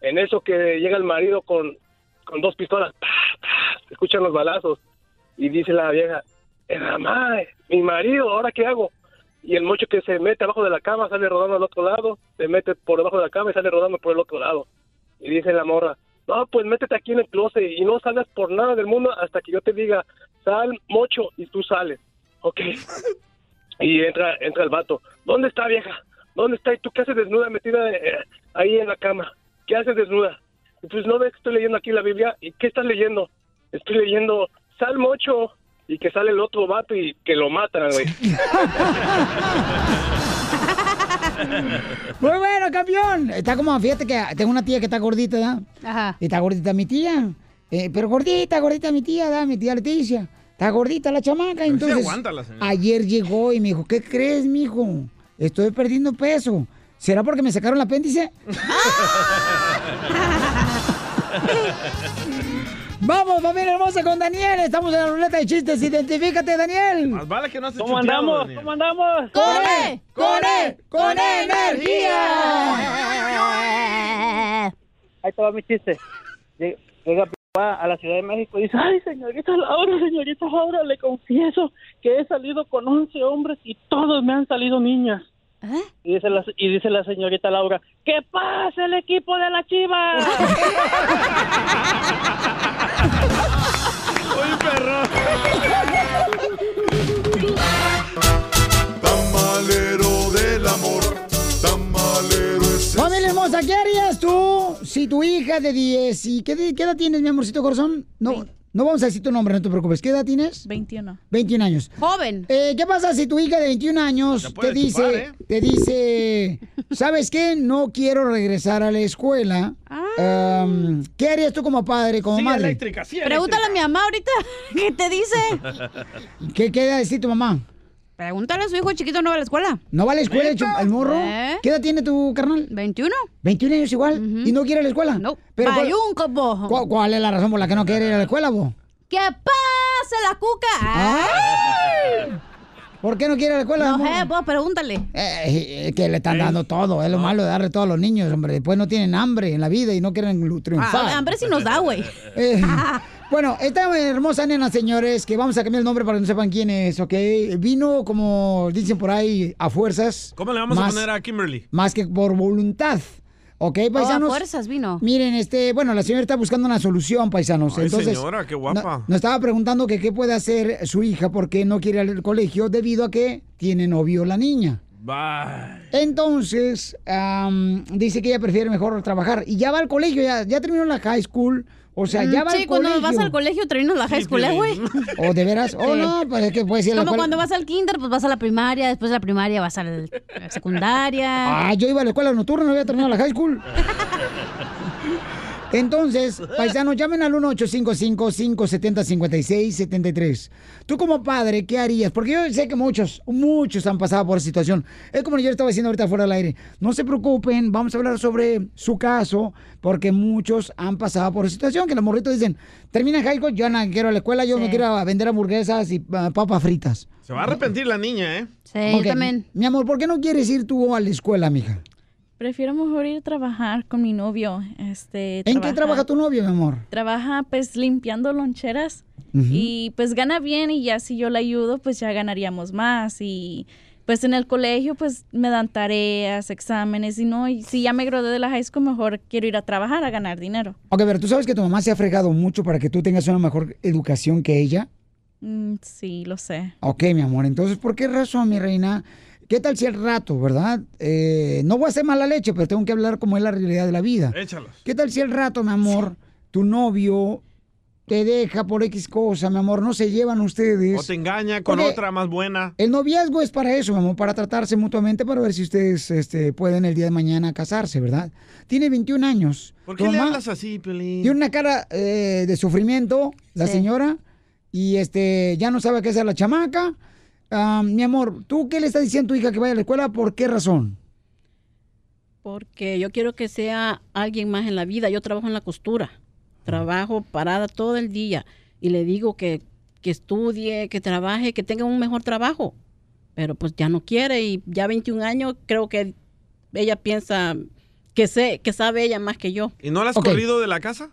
S16: En eso que llega el marido con, con dos pistolas, escuchan los balazos. Y dice la vieja, "Eh, mamá, mi marido, ¿ahora qué hago? Y el mocho que se mete abajo de la cama sale rodando al otro lado, se mete por debajo de la cama y sale rodando por el otro lado. Y dice la morra, no, pues métete aquí en el closet y no salgas por nada del mundo hasta que yo te diga, sal, mocho, y tú sales. Ok. Y entra, entra el vato, ¿dónde está vieja? ¿Dónde está? ¿Y tú qué haces desnuda metida eh, ahí en la cama? ¿Qué haces desnuda? Y pues no ves que estoy leyendo aquí la Biblia. ¿Y qué estás leyendo? Estoy leyendo Salmo 8 y que sale el otro vato y que lo matan, güey.
S1: Muy bueno, campeón. Está como, fíjate que tengo una tía que está gordita, ¿verdad?
S7: Ajá.
S1: Y está gordita mi tía. Eh, pero gordita, gordita mi tía, ¿verdad? Mi tía Leticia. Está gordita la chamaca.
S2: sí
S1: Entonces,
S2: aguanta la señora.
S1: ayer llegó y me dijo, ¿qué crees, mijo? Estoy perdiendo peso. ¿Será porque me sacaron el apéndice? Vamos, familia hermosa, con Daniel. Estamos en la ruleta de chistes. Identifícate, Daniel.
S2: Más vale que no se
S16: ¿Cómo
S2: chuteado,
S16: andamos?
S2: Daniel.
S16: ¿Cómo andamos?
S1: ¡Con E! ¡Con E! ¡Con energía!
S13: Ahí va mi chiste. Llega, papá a la Ciudad de México y dice, ay, señorita Laura, señorita Laura, le confieso que he salido con 11 hombres y todos me han salido niñas. Y, dice la, y dice la señorita Laura, ¡que pase el equipo de la chiva!
S2: Oye, perro.
S1: Familia hermosa, ¿qué harías tú si tu hija de 10 y qué, qué edad tienes, mi amorcito corazón? No, no vamos a decir tu nombre, no te preocupes. ¿Qué edad tienes?
S7: 21.
S1: 21 años.
S7: Joven.
S1: Eh, ¿Qué pasa si tu hija de 21 años te dice,
S2: chupar, ¿eh?
S1: te dice, ¿sabes qué? No quiero regresar a la escuela. Um, ¿Qué harías tú como padre, como
S2: Sí,
S1: madre?
S2: eléctrica, sí,
S7: Pregúntale a mi mamá ahorita. ¿Qué te dice?
S1: ¿Qué queda decir tu mamá?
S7: Pregúntale a su hijo chiquito, ¿no va a la escuela?
S1: ¿No va a la escuela el, chu- el morro?
S7: ¿Eh?
S1: ¿Qué edad tiene tu carnal?
S7: 21.
S1: 21 años igual. ¿Y no quiere ir a la escuela?
S7: No.
S1: Pero ¿cuál,
S7: bo.
S1: cuál- cuál es la razón por la que no quiere ir a la escuela, vos?
S7: ¡Que pase la cuca!
S1: ¡Ay! ¿Por qué no quiere ir a la escuela?
S7: No sé, vos pregúntale.
S1: Eh, eh, que le están dando todo, es lo malo de darle todo a los niños, hombre. Después no tienen hambre en la vida y no quieren triunfar.
S7: Ah, hambre sí nos da, güey.
S1: Bueno, esta hermosa nena, señores, que vamos a cambiar el nombre para que no sepan quién es, ¿ok? Vino, como dicen por ahí, a fuerzas.
S2: ¿Cómo le vamos
S1: más,
S2: a poner a Kimberly?
S1: Más que por voluntad. ¿Ok, paisanos?
S7: Oh, a fuerzas vino.
S1: Miren, este, bueno, la señora está buscando una solución, paisanos.
S2: Ay,
S1: Entonces,
S2: señora, qué guapa.
S1: no- Nos estaba preguntando que qué puede hacer su hija porque no quiere ir al colegio debido a que tiene novio la niña.
S2: Bye.
S1: Entonces, am, dice que ella prefiere mejor trabajar. Y ya va al colegio, ya, ya terminó la high school. O sea, ya
S7: Mm,
S1: va
S7: sí,
S1: al
S7: cuando
S1: colegio.
S7: vas al colegio terminas la high school, ¿eh, güey?
S1: O de veras, o
S7: Sí.
S1: no, pues es que puedes ir a la
S7: Como
S1: escuela.
S7: cuando vas al kinder, pues vas a la primaria, después de la primaria vas a la secundaria.
S1: Ah, yo iba a la escuela nocturna, no había terminado la high school. Entonces, paisanos, llamen al 1-855-570-5673. Tú como padre, ¿qué harías? Porque yo sé que muchos, muchos han pasado por esa situación. Es como yo estaba diciendo ahorita fuera del aire. No se preocupen, vamos a hablar sobre su caso, porque muchos han pasado por esa situación, que los morritos dicen, termina high school, yo no quiero ir a la escuela, yo me quiero a vender hamburguesas y ah, papas fritas.
S2: Se va a arrepentir la niña, ¿eh?
S7: Sí,
S1: Ok, Mi amor, ¿por qué no quieres ir tú a la escuela, mija?
S17: Prefiero mejor ir a trabajar con mi novio. Este,
S1: ¿En qué trabaja tu novio, mi amor?
S17: Trabaja pues limpiando loncheras y pues gana bien y ya si yo le ayudo pues ya ganaríamos más y pues en el colegio pues me dan tareas, exámenes y no, y si ya me gradué de la high school mejor quiero ir a trabajar a ganar dinero.
S1: Ok, pero tú sabes que tu mamá se ha fregado mucho para que tú tengas una mejor educación que ella.
S17: Mm, sí, lo sé.
S1: Ok, mi amor, entonces, ¿por qué razón, mi reina? ¿Qué tal si al rato, verdad? Eh, no voy a hacer mala leche, pero tengo que hablar como es la realidad de la vida.
S2: Échalos.
S1: ¿Qué tal si al rato, mi amor, tu novio te deja por X cosa, mi amor, no se llevan ustedes?
S2: O te engaña con
S1: Porque
S2: otra más buena.
S1: El noviazgo es para eso, mi amor, para tratarse mutuamente, para ver si ustedes este, pueden el día de mañana casarse, ¿verdad? Tiene 21 años.
S2: ¿Por qué le hablas así, Pelín?
S1: Tiene una cara eh, de sufrimiento, la
S2: Sí.
S1: señora, y este ya no sabe qué hacer la chamaca. Ah, mi amor, ¿tú qué le estás diciendo a tu hija que vaya a la escuela? ¿Por qué razón?
S18: Porque yo quiero que sea alguien más en la vida. Yo trabajo en la costura. Trabajo parada todo el día. Y le digo que, que estudie, que trabaje, que tenga un mejor trabajo. Pero pues ya no quiere y ya 21 años creo que ella piensa que sé, que sabe ella más que yo.
S2: ¿Y no la has corrido de la casa?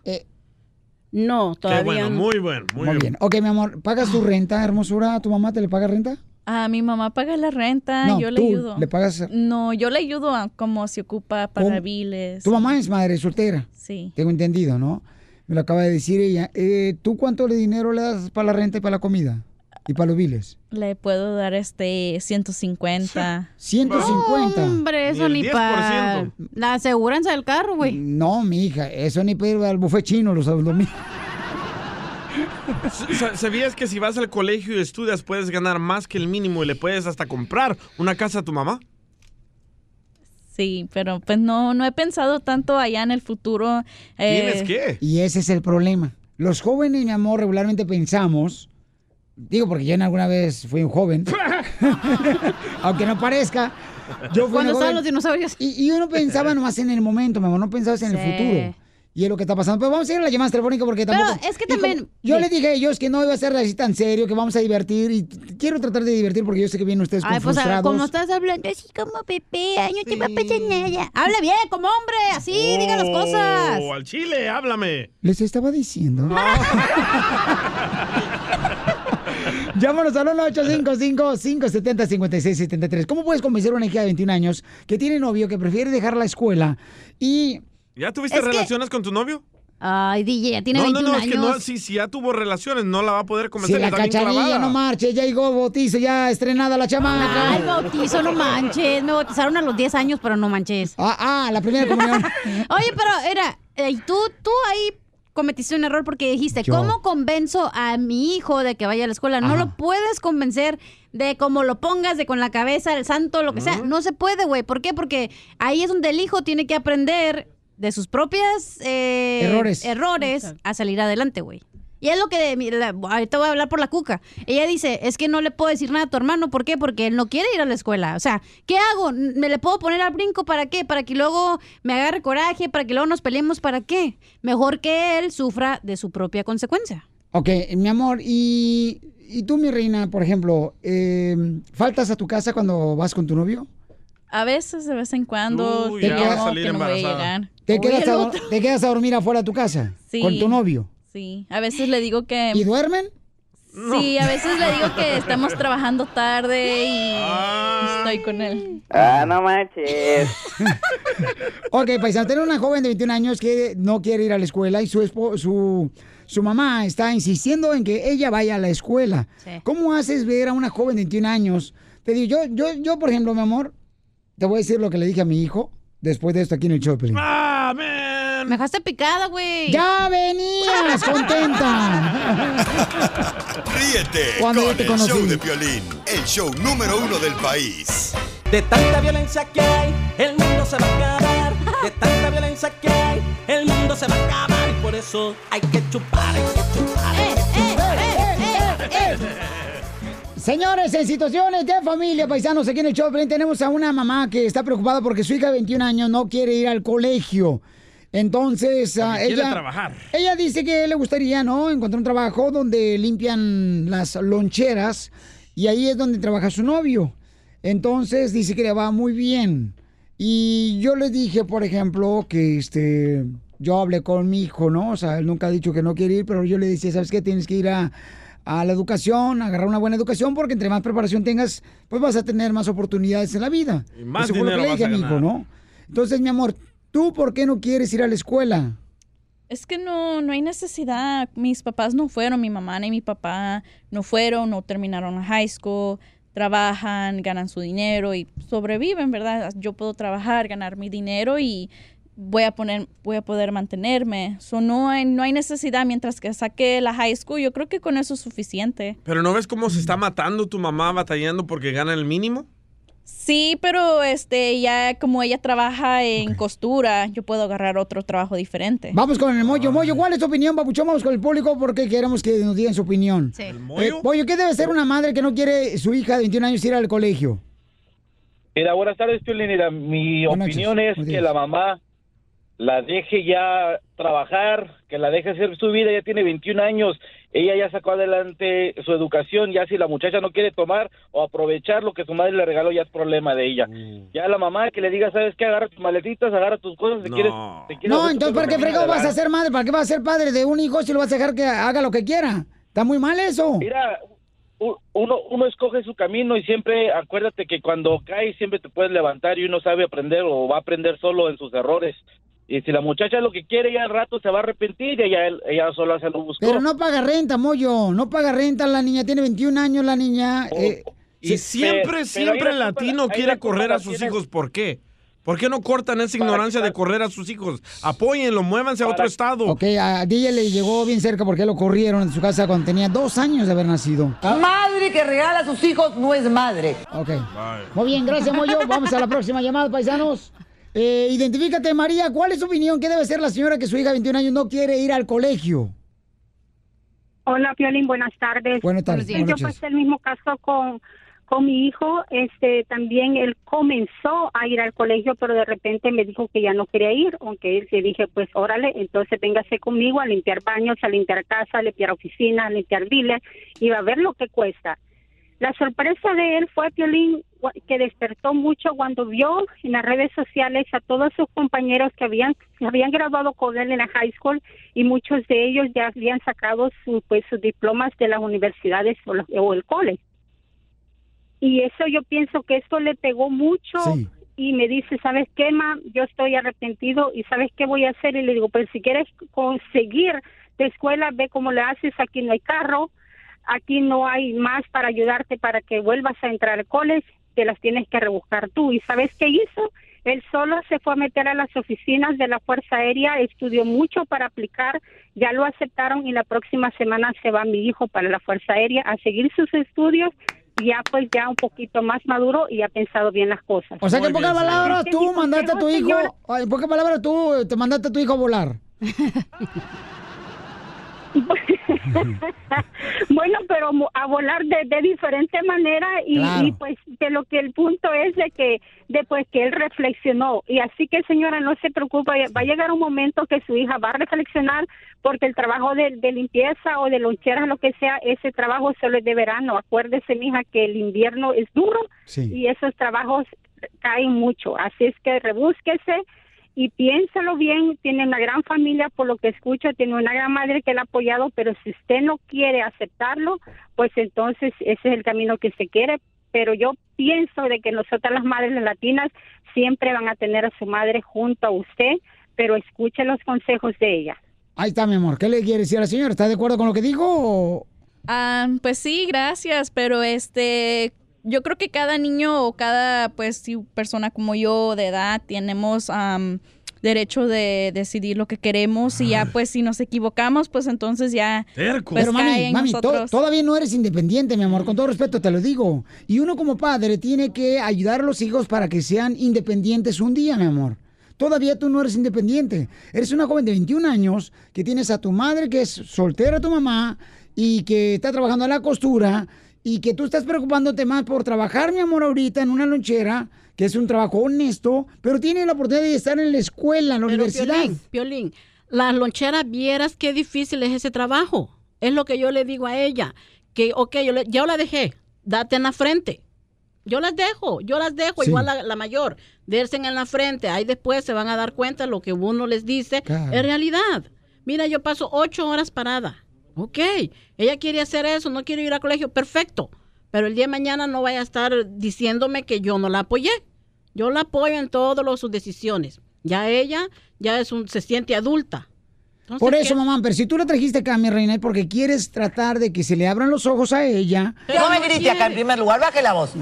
S18: No,
S2: Qué
S18: todavía
S2: bueno,
S18: no.
S2: muy bueno, muy,
S1: Muy
S2: bien.
S1: bien. Ok, mi amor, ¿pagas tu renta, hermosura? ¿Tu mamá te le paga renta?
S17: Ah, mi mamá paga la renta,
S1: No,
S17: yo le
S1: tú
S17: ayudo.
S1: le pagas-
S17: No, yo le ayudo a como se ocupa para
S1: ¿Cómo?
S17: biles.
S1: Tu mamá es madre soltera.
S17: Sí.
S1: Tengo entendido, ¿no? Me lo acaba de decir ella. Eh, ¿Tú cuánto de dinero le das para la renta y para la comida? Y para los biles.
S17: Le puedo dar este 150.
S1: 150.
S7: Hombre, eso
S1: Ni
S7: para
S1: 10%.
S7: la aseguranza del carro, güey.
S1: No, mi hija, eso ni para ir al buffet chino los domingos.
S2: Sa- ¿Sabías que si vas al colegio y estudias puedes ganar más que el mínimo y le puedes hasta comprar una casa a tu mamá?
S17: Sí, pero pues no, no he pensado tanto allá en el futuro. eh,
S1: Y ese es el problema. Los jóvenes, mi amor, regularmente pensamos, digo porque yo en alguna vez fui un joven, aunque no parezca. Yo fui
S7: Cuando
S1: un
S7: estaban
S1: joven.
S7: los dinosaurios.
S1: Y, y uno pensaba nomás en el momento, mi amor, no pensabas en el
S7: Sí.
S1: futuro. Y es lo que está pasando. Pero vamos a ir a las llamadas telefónicas porque
S7: Pero
S1: tampoco...
S7: es que
S1: como-
S7: también-
S1: Yo
S7: sí.
S1: les dije a ellos que no iba a ser así tan serio, que vamos a divertir. Y quiero tratar de divertir porque yo sé que vienen ustedes
S7: Ay,
S1: con
S7: pues a-
S1: frustrados.
S7: como estás hablando así como Pepe, ay, no te va a pasar nada. Habla bien, como hombre, así, diga las cosas.
S2: Oh, al chile, háblame.
S1: Les estaba diciendo. Llámanos al 1-855-570-5673. ¿Cómo puedes convencer a una hija de 21 años que tiene novio, que prefiere dejar la escuela y...
S2: ¿Ya tuviste
S7: Es que-
S2: relaciones con tu novio?
S7: Ay, DJ, ya tiene
S2: no,
S7: 21
S2: no, no, es que no, si, si ya tuvo relaciones, no la va a poder
S1: Si
S2: convencer.
S1: la
S2: está bien
S1: cachanilla no marche, ya llegó bautizo, ya estrenada la chamaca.
S7: Ay, bautizo, no manches. Me bautizaron a los 10 años, pero no manches.
S1: Ah, ah, la primera comunión.
S7: Oye, pero era, eh, tú, tú ahí cometiste un error porque dijiste,
S1: Yo.
S7: ¿cómo convenzo a mi hijo de que vaya a la escuela? No
S1: Ajá.
S7: lo puedes convencer de cómo lo pongas, de con la cabeza, el santo, lo que sea. No se puede, güey. ¿Por qué? Porque ahí es donde el hijo tiene que aprender de sus propias eh,
S1: Errores.
S7: errores a salir adelante, güey. Y es lo que, la- ahorita voy a hablar por la cuca. Ella dice, es que no le puedo decir nada a tu hermano, ¿por qué? Porque él no quiere ir a la escuela. O sea, ¿qué hago? ¿Me le puedo poner al brinco para qué? Para que luego me agarre coraje, para que luego nos peleemos, ¿para qué? Mejor que él sufra de su propia consecuencia.
S1: Ok, mi amor, y, y tú, mi reina, por ejemplo, eh, ¿faltas a tu casa cuando vas con tu novio?
S17: A veces, de vez en cuando,
S1: Uy,
S17: te
S1: ya va a
S17: digo
S1: salir
S17: que no voy a
S1: embarazada.
S17: llegar.
S1: ¿Te
S17: Oye,
S1: quedas, a. ¿Te quedas a dormir afuera de tu casa?
S17: Sí.
S1: ¿Con tu novio?
S17: Sí, a veces le digo que...
S1: ¿Y duermen?
S17: Sí, a veces le digo que estamos trabajando tarde y estoy con él.
S19: Ah, no manches.
S1: Ok, paisano, tener una joven de 21 años que no quiere ir a la escuela y su, espo- su, su mamá está insistiendo en que ella vaya a la escuela. ¿Cómo haces ver a una joven de 21 años? Te digo, yo, yo, yo, por ejemplo, mi amor, te voy a decir lo que le dije a mi hijo después de esto aquí en el show.
S2: ¡Ah,
S7: Me dejaste picada, güey.
S1: ¡Ya venías contenta!
S5: Ríete
S1: Cuando yo
S5: con
S1: te
S5: el
S1: conocí.
S5: show de Piolín, el show número uno del país.
S20: De tanta violencia que hay, el mundo se va a acabar. De tanta violencia que hay, el mundo se va a acabar. Y por eso hay que chupar, hay que chupar.
S1: Señores, en situaciones de familia, paisanos, aquí en el show, tenemos a una mamá que está preocupada porque su hija de 21 años no quiere ir al colegio. Entonces, ah,
S2: quiere
S1: ella,
S2: trabajar.
S1: ella dice que le gustaría, ¿no? Encontrar un trabajo donde limpian las loncheras y ahí es donde trabaja su novio. Entonces, dice que le va muy bien. Y yo le dije, por ejemplo, que este, yo hablé con mi hijo, ¿no? O sea, él nunca ha dicho que no quiere ir, pero yo le decía, ¿sabes qué? Tienes que ir a, a la educación, agarrar una buena educación, porque entre más preparación tengas, pues vas a tener más oportunidades en la vida.
S2: Y más
S1: Eso fue lo que
S2: dinero
S1: le dije a mi hijo. ¿no? Entonces, mi amor, ¿tú por qué no quieres ir a la escuela?
S17: Es que no, no hay necesidad. Mis papás no fueron, mi mamá ni mi papá no fueron, no terminaron la high school, trabajan, ganan su dinero y sobreviven, ¿verdad? Yo puedo trabajar, ganar mi dinero y voy a poner, voy a poder mantenerme. So, no hay, no hay necesidad mientras que saque la high school. Yo creo que con eso es suficiente.
S2: Pero ¿no ves cómo se está matando tu mamá batallando porque gana el mínimo?
S17: Sí, pero este ya como ella trabaja en costura, yo puedo agarrar otro trabajo diferente.
S1: Vamos con el Moyo. Moyo, ¿cuál es tu opinión, Papuchón? Vamos con el público porque queremos que nos digan su opinión.
S17: Sí. ¿El
S1: Eh, Moyo, ¿qué debe ser una madre que no quiere su hija de 21 años ir al colegio?
S21: Mira, buenas tardes, Piolín. Mira, mi
S1: Buenas
S21: opinión
S1: noches.
S21: es que la mamá la deje ya trabajar, que la deje hacer su vida. Ya tiene 21 años, ella ya sacó adelante su educación. Ya si la muchacha no quiere tomar o aprovechar lo que su madre le regaló, ya es problema de ella.
S1: Mm.
S21: Ya la mamá que le diga, ¿sabes qué? Agarra tus maletitas, agarra tus cosas. Si quieres, te quieres
S1: No, entonces, ¿para qué fregado vas a ser madre? ¿Para qué vas a ser padre de un hijo si lo vas a dejar que haga lo que quiera? Está muy mal eso.
S21: Mira, uno, uno escoge su camino y siempre acuérdate que cuando caes siempre te puedes levantar y uno sabe aprender o va a aprender solo en sus errores. Y si la muchacha lo que quiere ya al rato se va a arrepentir y ella, ella sola se lo buscó.
S1: Pero no paga renta, Moyo. No paga renta la niña. Tiene 21 años la niña. eh,
S2: Y siempre, siempre el latino quiere correr a sus hijos. ¿Por qué? ¿Por qué no cortan esa ignorancia de correr a sus hijos? Apóyenlo, muévanse a otro estado.
S1: Ok, a DJ le llegó bien cerca porque lo corrieron de su casa cuando tenía dos años de haber nacido.
S22: Madre que regala a sus hijos no es madre.
S1: Ok. Muy bien, gracias, Moyo. Vamos a la próxima llamada, paisanos. Eh, identifícate, María. ¿Cuál es tu opinión? ¿Qué debe ser la señora que su hija de 21 años no quiere ir al colegio?
S23: Hola, Piolín, buenas tardes.
S1: Buenas tardes, buenas
S23: Yo pasé el mismo caso con, con mi hijo. Este, también él comenzó a ir al colegio, pero de repente me dijo que ya no quería ir, aunque él le dije, pues órale, entonces véngase conmigo a limpiar baños, a limpiar casa, a limpiar oficinas, a limpiar biles, y va a ver lo que cuesta. La sorpresa de él fue, Piolín, que despertó mucho cuando vio en las redes sociales a todos sus compañeros que habían, que habían graduado con él en la high school y muchos de ellos ya habían sacado su, pues, sus diplomas de las universidades o, los- o el college. Y eso yo pienso que esto le pegó mucho y me dice, ¿sabes qué, ma? Yo estoy arrepentido y ¿sabes qué voy a hacer? Y le digo, pues si quieres conseguir de escuela, ve cómo le haces, aquí no hay carro, aquí no hay más para ayudarte para que vuelvas a entrar al college, te las tienes que rebuscar tú. ¿Y sabes qué hizo? Él solo se fue a meter a las oficinas de la Fuerza Aérea, estudió mucho para aplicar, ya lo aceptaron y la próxima semana se va mi hijo para la Fuerza Aérea a seguir sus estudios, ya pues ya un poquito más maduro y ha pensado bien las cosas.
S1: O sea que en pocas palabras tú mandaste a tu hijo, en pocas palabras tú te mandaste a tu hijo a volar.
S23: bueno, pero a volar de, de diferente manera y,
S1: Claro.
S23: y, pues de lo que el punto es de que de pues que él reflexionó. Y así que señora no se preocupe va a llegar un momento que su hija va a reflexionar porque el trabajo de, de limpieza o de loncheras lo que sea ese trabajo solo es de verano acuérdese mija que el invierno es duro y esos trabajos caen mucho. Así es que rebúsquese y piénsalo bien, tiene una gran familia por lo que escucho, tiene una gran madre que la ha apoyado, pero si usted no quiere aceptarlo, pues entonces ese es el camino que se quiere. Pero yo pienso de que nosotras las madres latinas siempre van a tener a su madre junto a usted, pero escuche los consejos de ella.
S1: Ahí está, mi amor. ¿Qué le quiere decir a la señora? ¿Está de acuerdo con lo que dijo? o-
S17: Ah, pues sí, gracias, pero este, yo creo que cada niño o cada, pues, persona como yo de edad tenemos am, derecho de decidir lo que queremos y ya, pues, si nos equivocamos, pues entonces ya, pues,
S1: Pero mami, to- todavía no eres independiente, mi amor, con todo respeto te lo digo. Y uno como padre tiene que ayudar a los hijos para que sean independientes un día, mi amor. Todavía tú no eres independiente. Eres una joven de 21 años que tienes a tu madre que es soltera, tu mamá, y que está trabajando en la costura, y que tú estás preocupándote más por trabajar, mi amor, ahorita en una lonchera, que es un trabajo honesto, pero tiene la oportunidad de estar en la escuela, en la
S18: Pero,
S1: universidad.
S18: Piolín, Piolín, las loncheras vieras qué difícil es ese trabajo. Es lo que yo le digo a ella. Que, ok, yo, le- yo la dejé, date en la frente. Yo las dejo, yo las dejo,
S1: Sí.
S18: igual la, la mayor. Derse en la frente, ahí después se van a dar cuenta lo que uno les dice
S1: Claro.
S18: es realidad. Mira, yo paso ocho horas parada. Ok, ella quiere hacer eso, no quiere ir al colegio, perfecto. Pero el día de mañana no vaya a estar diciéndome que yo no la apoyé. Yo la apoyo en todas sus decisiones. Ya ella ya es un, se siente adulta. Entonces,
S1: Por eso,
S18: ¿qué?
S1: mamá, pero si tú la trajiste acá, mi reina, es porque quieres tratar de que se le abran los ojos a ella.
S22: No me grite acá en primer lugar, baje la voz.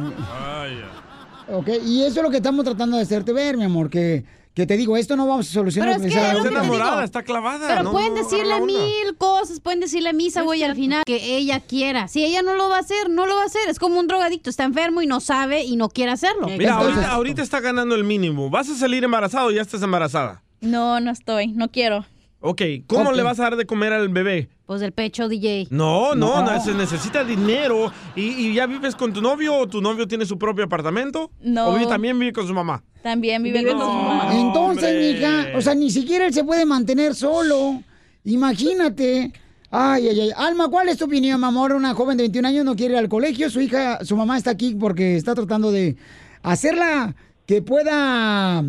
S1: Ok, y eso es lo que estamos tratando de hacerte ver, mi amor, que, que te digo, esto no vamos a solucionar.
S7: Pero es que es digo.
S2: enamorada, está clavada.
S7: Pero
S2: no-
S7: pueden
S2: no
S7: decirle
S2: onda.
S7: mil cosas, pueden decirle misa, güey, al final que ella quiera. Si ella no lo va a hacer, no lo va a hacer. Es como un drogadicto, está enfermo y no sabe y no quiere hacerlo.
S2: Mira, ahorita, ahorita está ganando el mínimo. ¿Vas a salir embarazado o ya estás embarazada?
S17: No, no estoy, no quiero.
S2: Ok, ¿cómo le vas a dar de comer al bebé?
S7: Pues del pecho, DJ.
S2: No, no,
S7: No.
S2: no, se necesita dinero. ¿Y, y ya vives con tu novio o tu novio tiene su propio apartamento?
S17: No.
S2: ¿O también vive con su mamá?
S17: También vive
S18: Vive
S17: con su
S18: con su
S17: mamá.
S1: Entonces,
S2: Hombre.
S1: mija, o sea, ni siquiera él se puede mantener solo. Imagínate. Ay, ay, ay. Alma, ¿cuál es tu opinión, mi amor? Una joven de 21 años no quiere ir al colegio. Su hija, su mamá está aquí porque está tratando de hacerla que pueda...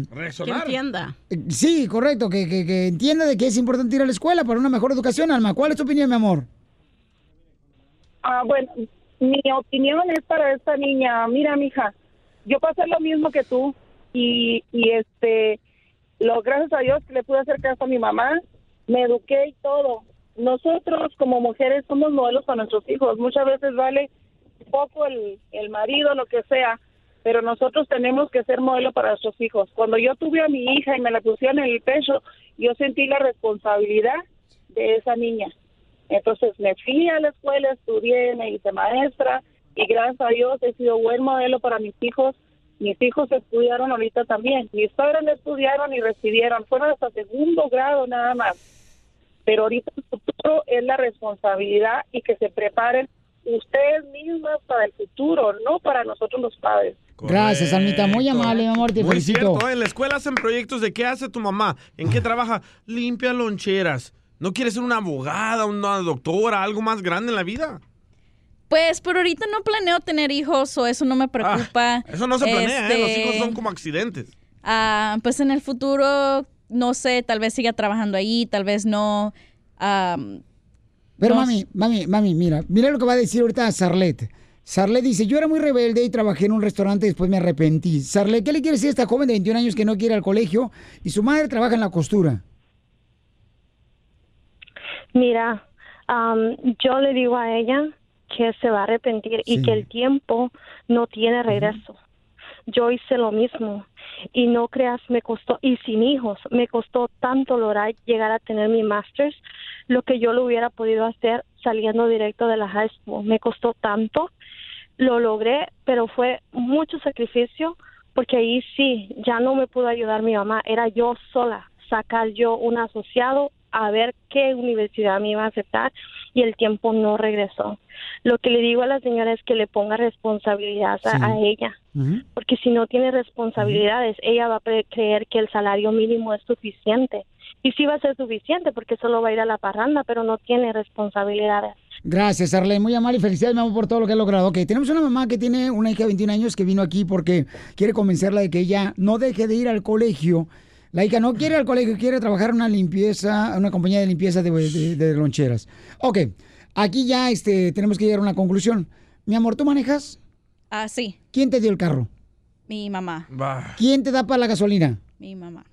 S18: Que entienda.
S1: Eh, Sí, correcto, que, que- que entienda de que es importante ir a la escuela para una mejor educación, Alma. ¿Cuál es tu opinión, mi amor?
S15: Ah, bueno, mi opinión es para esta niña. Mira, mija, yo pasé lo mismo que tú y, y este, lo gracias a Dios que le pude hacer caso a mi mamá, me eduqué y todo. Nosotros como mujeres somos modelos para nuestros hijos. Muchas veces vale poco el, el marido, lo que sea, pero nosotros tenemos que ser modelo para nuestros hijos. Cuando yo tuve a mi hija y me la pusieron en el pecho, yo sentí la responsabilidad de esa niña. Entonces me fui a la escuela, estudié, me hice maestra y gracias a Dios he sido buen modelo para mis hijos. Mis hijos estudiaron ahorita también. Mis padres no estudiaron y recibieron, fueron hasta segundo grado nada más. Pero ahorita el futuro es la responsabilidad y que se preparen ustedes mismas para el futuro, no para nosotros los padres.
S1: Gracias, Almita. Muy amable, mi amor. Te
S2: Muy
S1: felicito.
S2: cierto, ¿eh? en la escuela hacen proyectos de qué hace tu mamá, en qué trabaja, limpia loncheras. ¿No quieres ser una abogada, una doctora, algo más grande en la vida?
S17: Pues por ahorita no planeo tener hijos o eso no me preocupa.
S2: Ah, Eso no se planea, ¿eh? Los
S17: Este,
S2: hijos son como accidentes.
S17: ah, pues en el futuro, no sé, tal vez siga trabajando ahí, tal vez no.
S1: Pero
S17: no
S1: mami, mami, mami, mira, mira lo que va a decir ahorita Sarlet. Sarlet dice, yo era muy rebelde y trabajé en un restaurante y después me arrepentí. Sarlet, ¿qué le quiere decir a esta joven de 21 años que no quiere ir al colegio y su madre trabaja en la costura?
S24: Mira, am, yo le digo a ella que se va a arrepentir y que el tiempo no tiene regreso. Yo hice lo mismo y no creas, me costó, y sin hijos, me costó tanto lograr llegar a tener mi master's, lo que yo lo hubiera podido hacer saliendo directo de la high school. Me costó tanto, lo logré, pero fue mucho sacrificio porque ahí sí, ya no me pudo ayudar mi mamá, era yo sola, sacar yo un asociado a ver qué universidad me iba a aceptar y el tiempo no regresó. Lo que le digo a la señora es que le ponga responsabilidad a,
S25: Sí.
S24: a ella, porque si no tiene responsabilidades, ella va a creer que el salario mínimo es suficiente. Y sí va a ser suficiente porque solo va a ir a la parranda, pero no tiene responsabilidades.
S1: Gracias, Arlene. Muy amable y felicidades, mi amor, por todo lo que ha logrado. Ok, tenemos una mamá que tiene una hija de 21 años que vino aquí porque quiere convencerla de que ella no deje de ir al colegio. La hija no quiere ir al colegio, quiere trabajar en una limpieza, en una compañía de limpieza de, de- de loncheras. Ok, aquí ya este, tenemos que llegar a una conclusión. Mi amor, ¿tú manejas?
S17: Ah, sí,
S1: ¿Quién te dio el carro?
S17: mi mamá.
S1: ¿Quién te da para la gasolina?
S17: Mi mamá.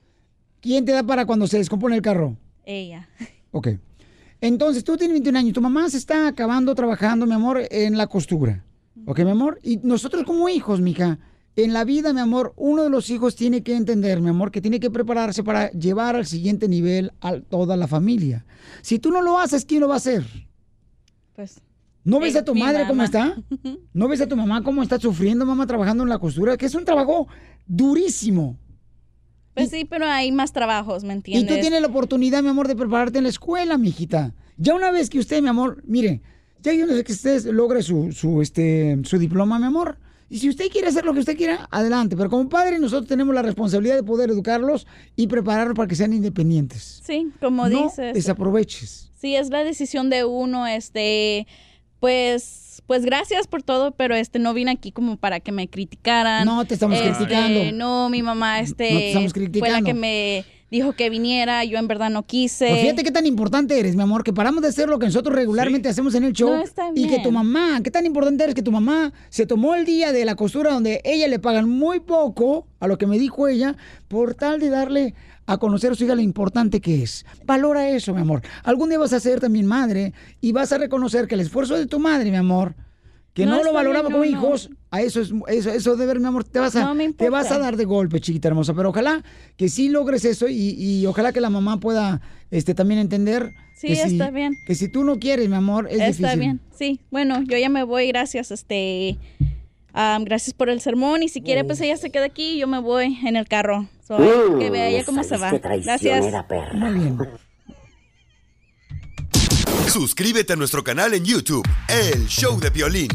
S1: ¿Quién te da para cuando se descompone el carro?
S17: Ella.
S1: Ok. Entonces, tú tienes 21 años, tu mamá se está acabando trabajando, mi amor, en la costura. ¿Ok, mi amor? Y nosotros como hijos, mija, en la vida, mi amor, uno de los hijos tiene que entender, mi amor, que tiene que prepararse para llevar al siguiente nivel a toda la familia. Si tú no lo haces, ¿quién lo va a hacer?
S17: Pues.
S1: ¿No ves a tu madre cómo está? ¿No ves a tu mamá cómo está sufriendo, mamá, trabajando en la costura? Que es un trabajo durísimo.
S17: Pues sí, pero hay más trabajos, ¿me
S1: Y
S17: entiendes?
S1: tú tienes la oportunidad, mi amor, de prepararte en la escuela, mijita. Ya una vez que usted, mi amor, mire, ya una vez que usted logre su, su, este, su diploma, mi amor, y si usted quiere hacer lo que usted quiera, adelante. Pero como padre, nosotros tenemos la responsabilidad de poder educarlos y prepararlos para que sean independientes.
S17: Sí, como
S1: no
S17: dices.
S1: desaproveches.
S17: Sí, es la decisión de uno, este, pues, pues gracias por todo, pero este no vine aquí como para que me criticaran.
S1: No te estamos
S17: Este,
S1: criticando.
S17: No, mi mamá este
S1: No te estamos
S17: fue la
S1: criticando.
S17: que me dijo que viniera, yo en verdad no quise.
S1: Pues fíjate qué tan importante eres, mi amor, que paramos de hacer lo que nosotros regularmente hacemos en el show.
S17: No, está
S1: y que tu mamá, qué tan importante eres que tu mamá se tomó el día de la costura donde ella le pagan muy poco, a lo que me dijo ella, por tal de darle a conocer a su hija lo importante que es. Valora eso, mi amor. Algún día vas a ser también madre y vas a reconocer que el esfuerzo de tu madre, mi amor, que
S17: No,
S1: no, lo
S17: está no,
S1: como
S17: no.
S1: hijos, a eso es eso, eso de ver, mi amor, te vas a te vas a dar de golpe, chiquita hermosa, pero ojalá que sí logres eso y, y ojalá que la mamá pueda este también entender
S17: Sí,
S1: que si,
S17: está bien.
S1: que si tú no quieres, mi amor, es
S17: Está
S1: difícil.
S17: bien, sí. Bueno, yo ya me voy, gracias, este, gracias por el sermón y si quiere pues ella se queda aquí y yo me voy en el carro. So,
S1: Uh,
S17: que vea ella cómo se va. Gracias.
S1: Muy bien.
S5: Suscríbete a nuestro canal en YouTube, El Show de Violín.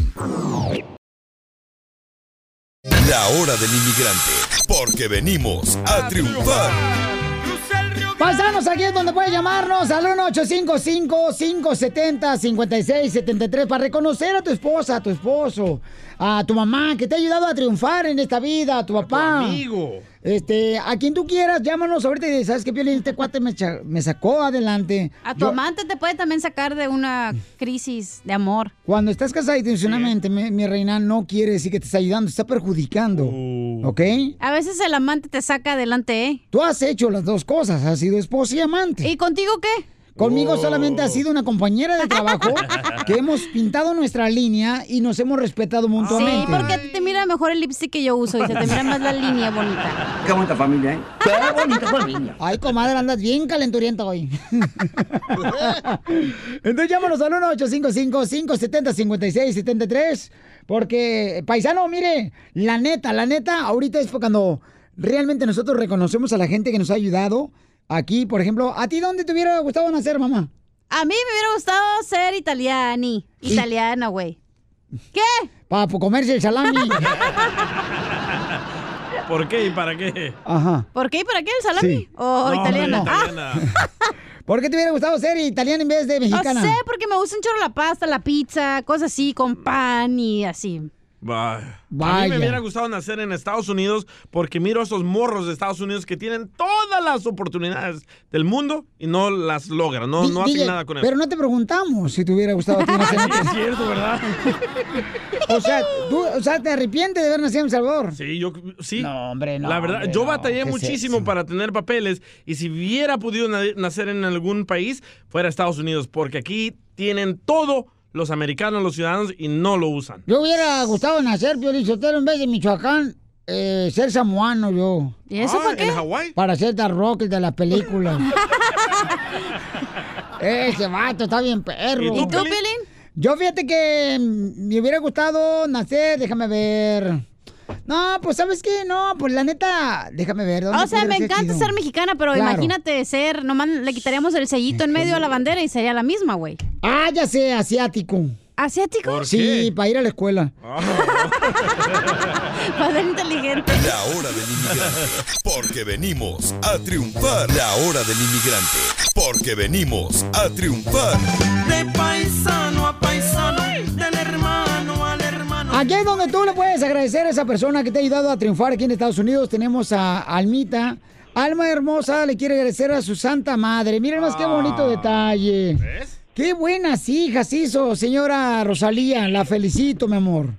S5: La hora del inmigrante, porque venimos a triunfar.
S1: Paisanos, aquí es donde puedes llamarnos al 1-855-570-5673 para reconocer a tu esposa, a tu esposo, a tu mamá que te ha ayudado a triunfar en esta vida, a tu papá.
S2: amigo.
S1: Este, a quien tú quieras, llámanos ahorita y sabes que Piolín, este cuate me, me sacó adelante.
S7: A tu
S1: Yo-
S7: amante te puede también sacar de una crisis de amor.
S1: Cuando estás casada intencionalmente, mi, mi reina, no quiere decir que te está ayudando, te está perjudicando. ¿Ok?
S7: A veces el amante te saca adelante, ¿eh?
S1: Tú has hecho las dos cosas, has sido esposa y amante.
S7: ¿Y contigo qué?
S1: Conmigo
S2: Oh.
S1: solamente ha sido una compañera de trabajo que hemos pintado nuestra línea y nos hemos respetado
S7: Sí,
S1: mutuamente.
S7: porque a ti te mira mejor el lipstick que yo uso y se te mira más la línea bonita.
S1: Qué bonita familia, ¿eh? Qué bonita familia. Ay, comadre, andas bien calenturienta hoy. Entonces llámanos al 1-855-570-5673. Porque, paisano, mire, la neta, la neta, ahorita es cuando realmente nosotros reconocemos a la gente que nos ha ayudado. Aquí, por ejemplo, ¿a ti dónde te hubiera gustado nacer, mamá?
S7: A mí me hubiera gustado ser italiani. Italiana, güey. ¿Qué?
S1: Para comerse el salami.
S2: ¿Por qué y para qué?
S1: Ajá.
S7: ¿Por qué y para qué el salami?
S1: Sí.
S7: ¿O
S2: No,
S7: italiana?
S2: hombre,
S7: Ah,
S2: italiana.
S1: ¿Por qué te hubiera gustado ser italiana en vez de mexicana?
S7: No sé, porque me gusta un chorro la pasta, la pizza, cosas así, con pan y así.
S2: Vaya. A mí me hubiera gustado nacer en Estados Unidos porque miro a esos morros de Estados Unidos que tienen todas las oportunidades del mundo y no las logran, no, hacen nada con eso.
S1: Pero no te preguntamos si te hubiera gustado a ti nacer en
S2: es cierto, ¿verdad?
S1: O sea, tú, o sea, te arrepientes de haber nacido en El Salvador.
S2: Sí, yo sí.
S1: No, hombre, no.
S2: La verdad,
S1: hombre,
S2: yo
S1: no.
S2: batallé
S1: ¿Qué es
S2: muchísimo para tener papeles y si hubiera podido na- nacer en algún país, fuera Estados Unidos, porque aquí tienen todo los americanos, los ciudadanos y no lo usan.
S1: Yo hubiera gustado nacer, Pio Lizotero, en vez de Michoacán, eh, ser samoano yo.
S7: ¿Y eso
S2: Ah,
S7: para qué?
S2: ¿En Hawái?
S1: Para ser The Rock el de las películas. Ese vato está bien perro.
S7: ¿Y tú, Piolín?
S1: Yo fíjate que me hubiera gustado nacer, déjame ver. No, pues ¿sabes qué? No, pues la neta, déjame ver. ¿dónde
S7: O sea, me encanta
S1: chido?
S7: ser mexicana, pero
S1: Claro.
S7: imagínate ser, nomás le quitaríamos el sellito en medio a la bandera y sería la misma, güey.
S1: Ah, ya sé, asiático.
S7: ¿Asiático?
S2: ¿Por
S1: Sí, para ir a la escuela.
S7: Para ser inteligente.
S5: La hora del inmigrante, porque venimos a triunfar. La hora del inmigrante, porque venimos a triunfar.
S20: De paisano a paisano,
S1: Aquí es donde tú le puedes agradecer a esa persona que te ha ayudado a triunfar aquí en Estados Unidos. Tenemos a Almita. Alma hermosa le quiere agradecer a su santa madre. Miren más qué bonito detalle.
S2: ¿Ves?
S1: Qué buenas hijas hizo, señora Rosalía. La felicito, mi amor.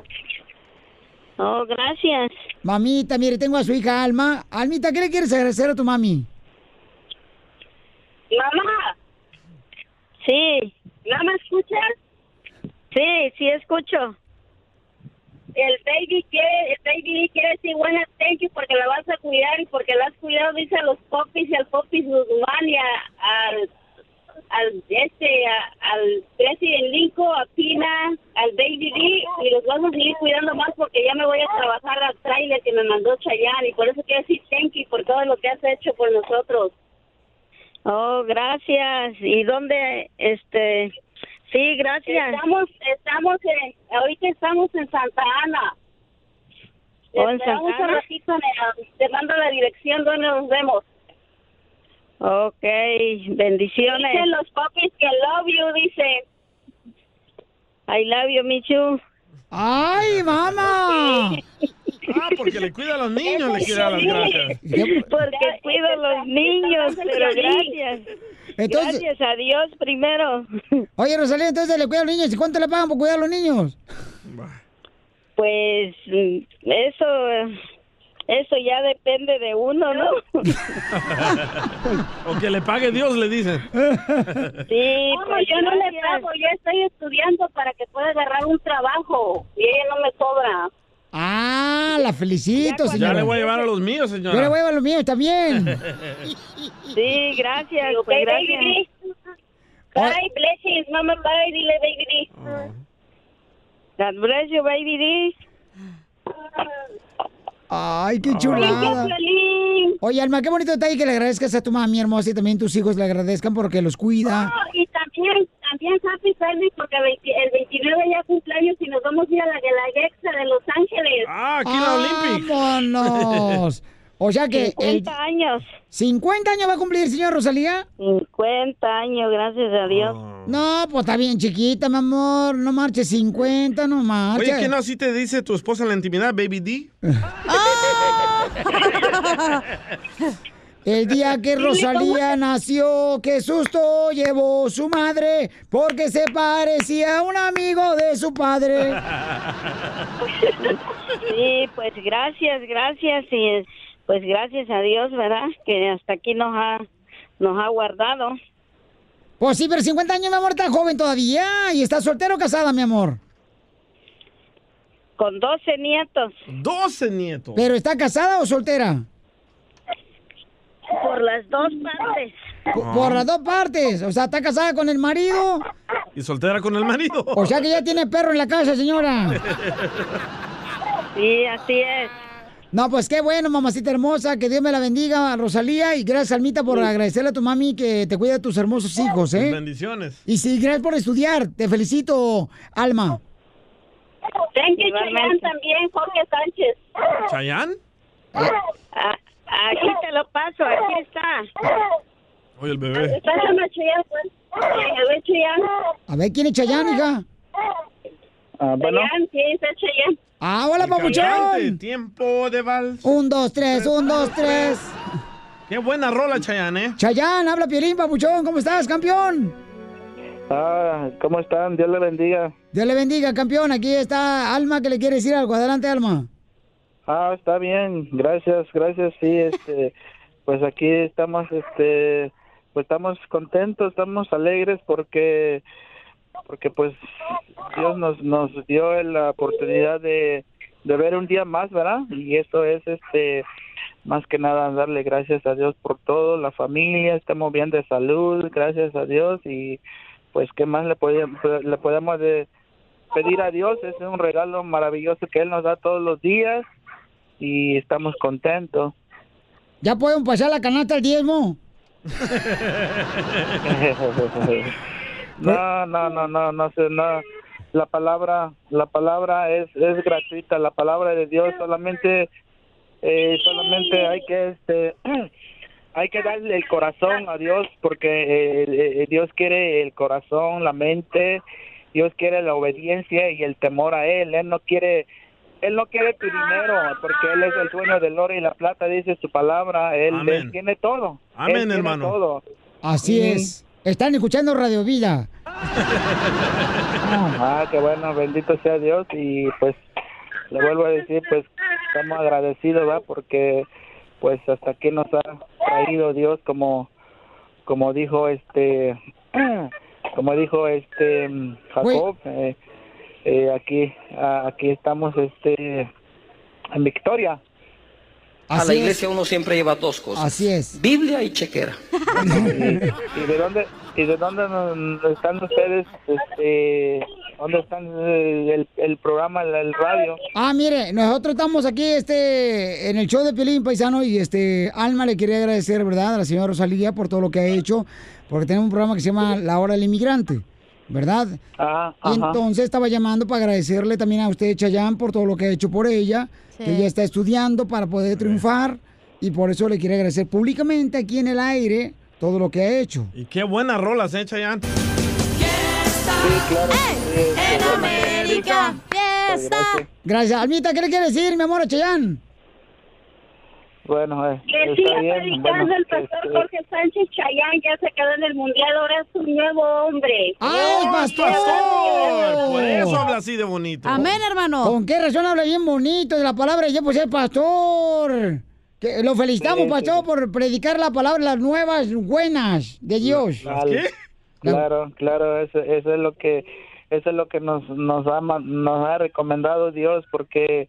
S23: Oh, gracias.
S1: Mamita, mire, tengo a su hija Alma. Almita, ¿qué le quieres agradecer a tu mami?
S23: Mamá. Sí. ¿No me escuchas? Sí, sí escucho. El baby quiere, el baby quiere decir buenas thank you porque la vas a cuidar y porque la has cuidado, dice a los popis y al popis Guzmán y a- al, al este, a- al president Lincoln, a Pina, al baby D y los vamos a seguir cuidando más porque ya me voy a trabajar al trailer que me mandó Chayanne y por eso quiero decir thank you por todo lo que has hecho por nosotros. Oh, gracias. ¿Y dónde, este? Sí, gracias. Estamos, estamos en, ahorita estamos en Santa Ana. ¿Oh, en Santa un Ana? ratito, nena. te mando la dirección donde nos vemos. Ok, bendiciones. Dicen los papis que love you, dice.
S25: I love you, Michu.
S1: ¡Ay, mamá!
S2: Ah, porque le cuida a los niños, le quiere dar las gracias.
S25: Porque cuido a los niños, pero gracias.
S1: Entonces-
S25: gracias a Dios primero.
S1: Oye, Rosalía, entonces le cuida a los niños. ¿Y cuánto le pagan por cuidar a los niños?
S25: Pues eso, eso ya depende de uno, ¿no?
S2: o que le pague Dios, le dicen.
S25: Sí, pues
S24: yo no le pago, yo estoy estudiando para que pueda agarrar un trabajo y ella no me cobra.
S1: Ah, la felicito,
S2: Ya
S1: señora.
S2: le voy a llevar a los míos,
S1: Yo le
S2: señora.
S1: voy a llevar a los míos también.
S25: Sí, gracias, pues
S24: baby
S25: gracias.
S24: D. Bye, blessings, mamá, bye, dile baby D.
S25: God bless you, baby D.
S1: Ay, qué chulada. Oye, Alma, qué bonito detalle que le agradezcas a tu mami hermosa y también tus hijos le agradezcan porque los cuida.
S24: Oh, y también, también Happy Birthday porque el 20 el 29 ya cumpleaños y nos vamos a ir a la Galaxia de Los Ángeles.
S2: Ah,
S1: ¡Vámonos! O sea que...
S25: 50 años.
S1: ¿50 años va a cumplir, señor Rosalía?
S25: 50 años, gracias a Dios.
S1: No, pues está bien chiquita, mi amor. No marches 50, no marches.
S2: Oye, ¿qué no así te dice tu esposa en la intimidad, baby D?
S1: El día que Rosalía nació, qué susto llevó su madre, porque se parecía a un amigo de su padre.
S25: Sí, pues gracias, gracias y pues gracias a Dios, ¿verdad? Que hasta aquí nos ha nos ha guardado.
S1: Pues sí, pero 50 años, mi amor, está joven todavía. ¿Y está soltero o casada, mi amor?
S25: Con 12 nietos.
S2: 12 nietos.
S1: ¿Pero está casada o soltera?
S25: Por las dos partes.
S1: Por, por las dos partes. O sea, está casada con el marido.
S2: Y soltera con el marido.
S1: O sea que ya tiene perro en la casa, señora.
S25: Sí, así es.
S1: No, pues qué bueno, mamacita hermosa. Que Dios me la bendiga, Rosalía. Y gracias, Almita, por agradecerle a tu mami que te cuida de tus hermosos hijos, ¿eh?
S2: Bendiciones.
S1: Y sí, gracias por estudiar. Te felicito, Alma.
S24: Thank you, Chayanne, también, Jorge Sánchez.
S2: ¿Chayán?
S25: Ah, aquí te lo paso, aquí está.
S2: Oye, el bebé.
S24: Pásame a Chayanne, pues. A ver, Chayanne.
S1: A ver, ¿quién es Chayanne, hija?
S26: Ah, bueno.
S24: Chayanne, sí, es el Chayanne.
S1: Ah, hola, papuchón.
S2: Tiempo de vals.
S1: Un, dos, tres, un, dos, tres.
S2: Qué buena rola, Chayán, ¿eh?
S1: Chayanne, habla Piolín, papuchón. ¿Cómo estás, campeón?
S26: Ah, ¿cómo están? Dios le bendiga.
S1: Dios le bendiga, campeón. Aquí está Alma que le quiere decir algo. Adelante, Alma.
S26: Ah, está bien, gracias, gracias, sí, este, pues aquí estamos, este, pues estamos contentos, estamos alegres porque, porque pues Dios nos, nos dio la oportunidad de, de ver un día más, ¿verdad? Y eso es, este, más que nada darle gracias a Dios por todo, la familia, estamos bien de salud, gracias a Dios y pues qué más le podemos, le podemos de pedir a Dios, es un regalo maravilloso que Él nos da todos los días y estamos contentos.
S1: ¿Ya pueden pasar la canasta al diezmo?
S26: no, no, no, no, no sé, no. La palabra, la palabra es, es gratuita, la palabra de Dios solamente, eh, solamente hay que, este, hay que darle el corazón a Dios porque eh, eh, Dios quiere el corazón, la mente, Dios quiere la obediencia y el temor a Él. Él no quiere, Él no quiere tu dinero porque Él es el dueño del oro y la plata, dice su palabra. Él, tiene todo.
S2: Amén,
S26: Él tiene
S2: hermano.
S26: todo.
S1: Así
S26: Sí.
S1: es. Están escuchando Radio Vida.
S26: Ah, qué bueno, bendito sea Dios y pues le vuelvo a decir, pues estamos agradecidos, ¿va? Porque pues hasta aquí nos ha traído Dios como como dijo este como dijo este Jacob, eh, eh, aquí a- aquí estamos este en victoria.
S22: a la iglesia uno siempre lleva dos cosas.
S1: Así es.
S22: Biblia y chequera.
S26: ¿Y, y de dónde y de dónde están ustedes este dónde están eh, el, el programa el, el radio?
S1: Ah, mire, nosotros estamos aquí este, en el show de Piolín Paisano y este Alma le quería agradecer, ¿verdad?, a la señora Rosalía por todo lo que ha hecho, porque tenemos un programa que se llama La Hora del Inmigrante, ¿verdad?
S26: Ah,
S1: Y
S26: ajá.
S1: entonces estaba llamando para agradecerle también a usted, Chayán, por todo lo que ha hecho por ella,
S7: Sí.
S1: que ella está estudiando para poder triunfar y por eso le quiere agradecer públicamente aquí en el aire todo lo que ha hecho.
S2: Y qué buenas rolas, ¿eh, Chayán?
S27: Está
S7: En América, fiesta.
S1: Gracias. Almita, ¿qué le quiere decir, mi amor, a Cheyenne?
S26: Bueno, eh,
S23: Que
S26: está
S23: siga
S26: bien.
S23: predicando
S26: bueno,
S23: el pastor
S26: este,
S23: Jorge Sánchez Chayán, ya se quedó en el mundial, ahora es un nuevo hombre.
S1: ¡Ay, pastor!
S2: Por eso habla así de bonito.
S7: Amén, hermano.
S1: ¿Con qué razón habla bien bonito de la palabra Dios por ser pastor? Que lo felicitamos,
S26: Sí,
S1: pastor, por predicar la palabra, las nuevas buenas de Dios.
S26: Claro, Claro, claro, eso, eso es lo que eso es lo que nos nos ha ma- nos ha recomendado Dios porque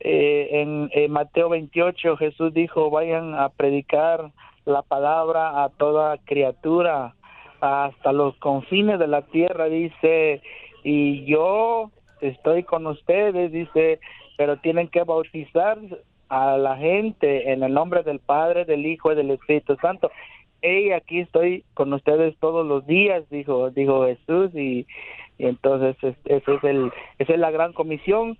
S26: eh, en, Mateo 28 Jesús dijo vayan a predicar la palabra a toda criatura hasta los confines de la tierra dice. Y yo estoy con ustedes dice pero tienen que bautizar a la gente en el nombre del Padre del Hijo y del Espíritu Santo hey, aquí estoy con ustedes todos los días, dijo, dijo Jesús, y, entonces es- ese es el, esa es la gran comisión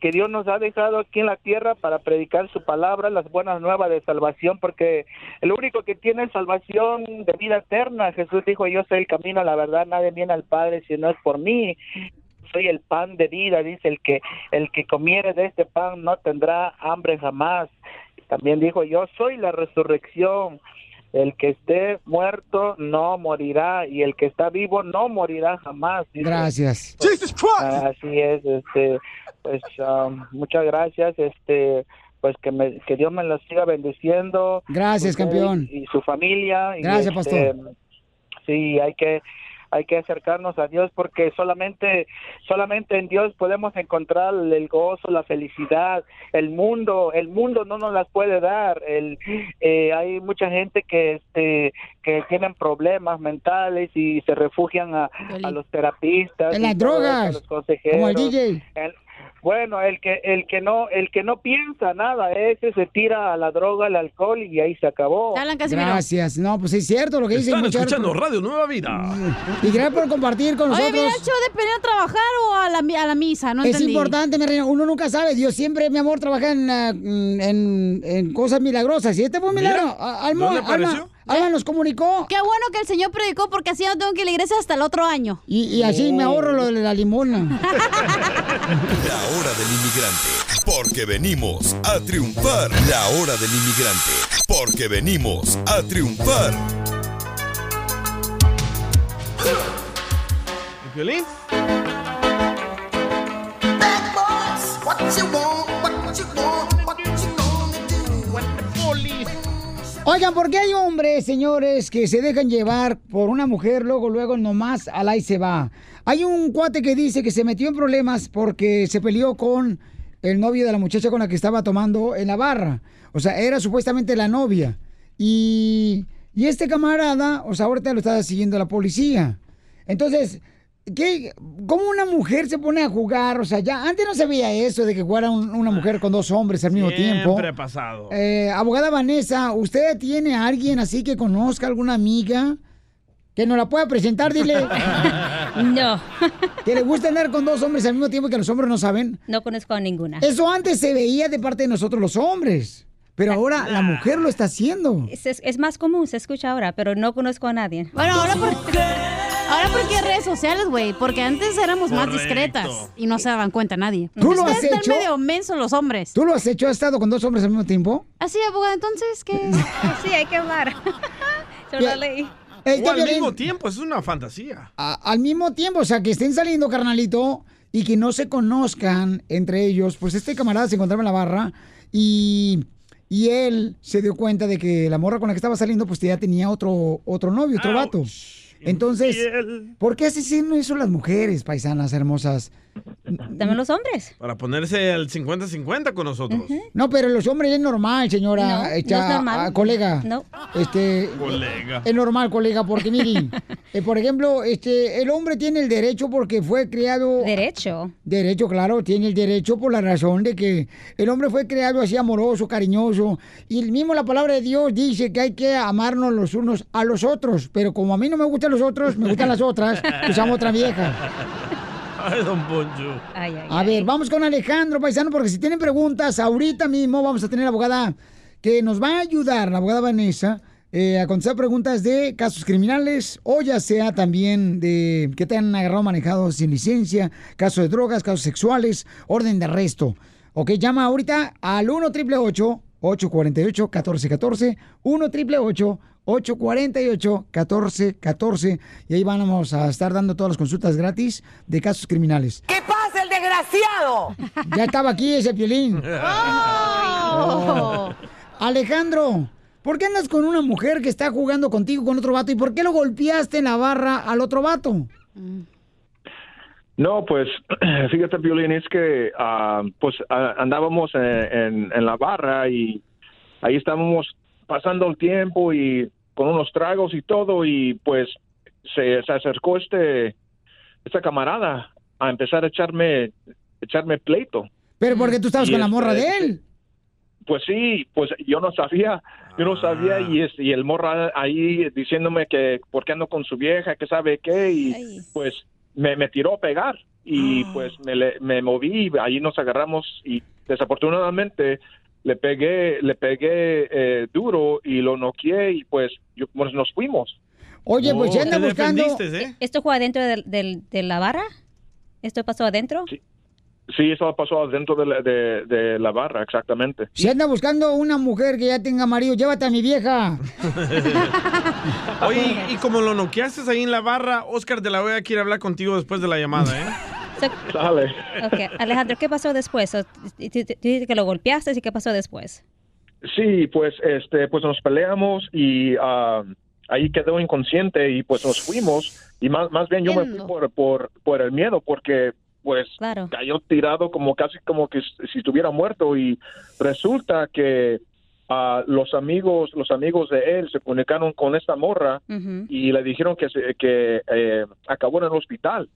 S26: que Dios nos ha dejado aquí en la tierra para predicar su palabra, las buenas nuevas de salvación, porque el único que tiene salvación de vida eterna, Jesús dijo, yo soy el camino, la verdad, nadie viene al Padre si no es por mí. Soy el pan de vida, dice el que el que comiere de este pan no tendrá hambre jamás. También dijo, yo soy la resurrección. El que esté muerto no morirá y el que está vivo no morirá jamás. dice.
S1: Gracias.
S26: Ah, Así es, este, pues um, muchas gracias, este, pues que me, que Dios me los siga bendiciendo.
S1: Gracias, campeón.
S26: Y, y su familia. y,
S1: Gracias,
S26: este,
S1: pastor.
S26: Sí, hay que hay que acercarnos a Dios porque solamente solamente en Dios podemos encontrar el gozo, la felicidad. El mundo, el mundo no nos las puede dar. El eh, hay mucha gente que este que tienen problemas mentales y se refugian a, a los terapistas,
S1: En las drogas,
S26: a los consejeros.
S1: como el DJ.
S26: Bueno, el que el que no el que no piensa nada, ese se tira a la droga, al alcohol y ahí se acabó.
S1: Gracias. No, pues es cierto lo que dice.
S2: Están
S1: muchas
S2: escuchando Radio Nueva Vida.
S1: Y gracias por compartir con
S7: Oye,
S1: nosotros.
S7: ¿viene el show de venir a trabajar o a la, a la misa? No
S1: es
S7: entendí.
S1: importante, mi reina. Uno nunca sabe. Dios siempre, mi amor, trabaja en, ah, en, en cosas milagrosas. Y este fue un
S7: Mira,
S1: milagro. Ah, Alma,
S7: ¿dónde
S1: Alma,
S7: apareció?
S1: Alma nos comunicó.
S7: Qué bueno que el Señor predicó porque así no tengo que ir a la iglesia hasta el otro año.
S1: Y, y así me ahorro lo de la limona.
S5: Hora del inmigrante, porque venimos a triunfar. La hora del inmigrante, porque venimos a triunfar.
S1: Oigan, ¿por qué hay hombres, señores, que se dejan llevar por una mujer, luego, luego nomás al ahí se va? Hay un cuate que dice que se metió en problemas porque se peleó con el novio de la muchacha con la que estaba tomando en la barra. O sea, era supuestamente la novia. Y, y este camarada, o sea, ahorita lo está siguiendo la policía. Entonces, ¿qué, ¿cómo una mujer se pone a jugar? O sea, ya antes no se veía eso de que jugara un- una mujer con dos hombres al mismo tiempo.
S2: Siempre ha pasado.
S1: Eh, abogada Vanessa, ¿usted tiene a alguien así que conozca alguna amiga que nos la pueda presentar? Dile.
S28: No.
S1: Que le gusta andar con dos hombres al mismo tiempo que los hombres no saben.
S28: No conozco a ninguna.
S1: Eso antes se veía de parte de nosotros los hombres. Pero ahora la mujer lo está haciendo.
S28: Es, es- es más común, se escucha ahora, pero no conozco a nadie.
S7: Bueno, ahora por, ahora por qué redes sociales, güey, porque antes éramos más discretas y no se daban cuenta nadie.
S1: ¿Tú lo has
S7: están
S1: hecho?
S7: medio mensos los hombres.
S1: ¿Tú lo has hecho? ¿Has estado con dos hombres al mismo tiempo?
S7: Así, abogada, entonces, ¿qué?
S28: sí, hay que hablar. Sobre la ley.
S1: Este
S2: o al mismo tiempo, es una fantasía.
S1: a- al mismo tiempo, o sea, que estén saliendo, carnalito, y que no se conozcan entre ellos, pues este camarada se encontraba en la barra y, y él se dio cuenta de que la morra con la que estaba saliendo, pues ya tenía otro, otro novio, otro vato. Entonces, ¿por qué hacen eso las mujeres, paisanas hermosas?
S28: También los hombres.
S2: Para ponerse al 50-50 con nosotros.
S1: No, pero los hombres es normal, señora.
S28: No, es normal.
S1: colega.
S28: No.
S1: Este,
S2: Colega.
S1: Es normal, colega, porque miren, eh, por ejemplo, este, el hombre tiene el derecho porque fue creado.
S28: Derecho.
S1: Derecho, claro, tiene el derecho por la razón de que el hombre fue creado así amoroso, cariñoso. Y el mismo la palabra de Dios dice que hay que amarnos los unos a los otros. Pero como a mí no me gustan los otros, me gustan las otras, pues amo otra vieja.
S2: Ay, don Poncho.
S1: A ver, vamos con Alejandro Paisano, porque si tienen preguntas, ahorita mismo vamos a tener la abogada que nos va a ayudar, la abogada Vanessa, eh, a contestar preguntas de casos criminales o ya sea también de que te han agarrado manejado sin licencia, casos de drogas, casos sexuales, orden de arresto. Ok, llama ahorita al 1 888 848 1414 1 888 848 1414 y ahí vamos a estar dando todas las consultas gratis de casos criminales.
S22: ¿Qué pasa, el desgraciado?
S1: Ya estaba aquí ese piolín.
S22: Oh.
S1: Alejandro, ¿por qué andas con una mujer que está jugando contigo con otro vato y por qué lo golpeaste en la barra al otro vato?
S29: No, pues fíjate, Violín, es que ah, pues ah, andábamos en, en- en la barra y ahí estábamos pasando el tiempo y con unos tragos y todo y pues se, se acercó este esta camarada a empezar a echarme echarme pleito.
S1: Pero porque tú estabas
S29: Y
S1: con la
S29: este,
S1: morra de él.
S29: Pues sí, pues yo no sabía, yo no sabía y, es, y el morra ahí diciéndome que por qué ando con su vieja, que sabe qué y pues me, me tiró a pegar y pues me, le- me moví y ahí nos agarramos y desafortunadamente le pegué, le pegué eh, duro y lo noqueé y pues, yo, pues nos fuimos.
S1: Oye, pues ya anda buscando.
S28: ¿Esto fue adentro del- del- de la barra? ¿Esto pasó adentro?
S29: Sí, eso pasó dentro de la, de, de la barra, exactamente.
S1: Si anda buscando una mujer que ya tenga marido, llévate a mi vieja.
S2: Oye, y como lo noqueaste ahí en la barra, Oscar de la Hoya quiere hablar contigo después de la llamada, ¿eh?
S29: Dale.
S28: Alejandro, ¿qué pasó después? Tú dices que lo golpeaste y qué pasó después.
S29: Sí, pues este, pues nos peleamos y ah, ahí quedó inconsciente y pues nos fuimos. Y más, más bien yo me fui por, por, por el miedo porque pues cayó tirado como casi como que si estuviera muerto. Y resulta que ah, los amigos los amigos de él se comunicaron con esta morra y le dijeron que se- que eh, acabó en el hospital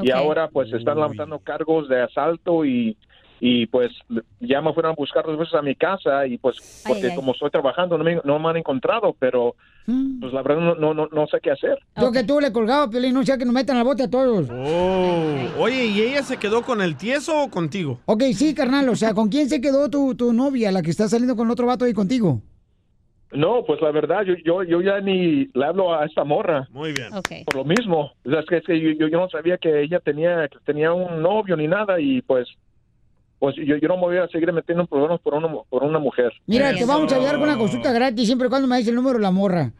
S29: y ahora pues se están levantando cargos de asalto y y pues ya me fueron a buscar dos veces a mi casa y pues porque
S1: ay.
S29: como estoy trabajando no me, no me han encontrado pero pues la verdad no, no, no, sé qué hacer
S1: Yo que tú le colgaba, Piolín, no sea que nos metan al bote a todos.
S2: Oh. Oye, ¿y ella se quedó con el tieso o contigo?
S1: Ok, sí, carnal, o sea, ¿con quién se quedó tu, tu novia, la que está saliendo con otro vato ahí contigo?
S29: No pues la verdad yo yo, yo ya ni le hablo a esta morra.
S2: Muy bien.
S29: Por lo mismo. O sea, es que, es que yo, yo, yo no sabía que ella tenía que tenía un novio ni nada y pues pues yo, yo no me voy a seguir metiendo en problemas por una, por una mujer
S1: Mira, te vamos a ayudar con una consulta gratis siempre y cuando me dice el número de la morra.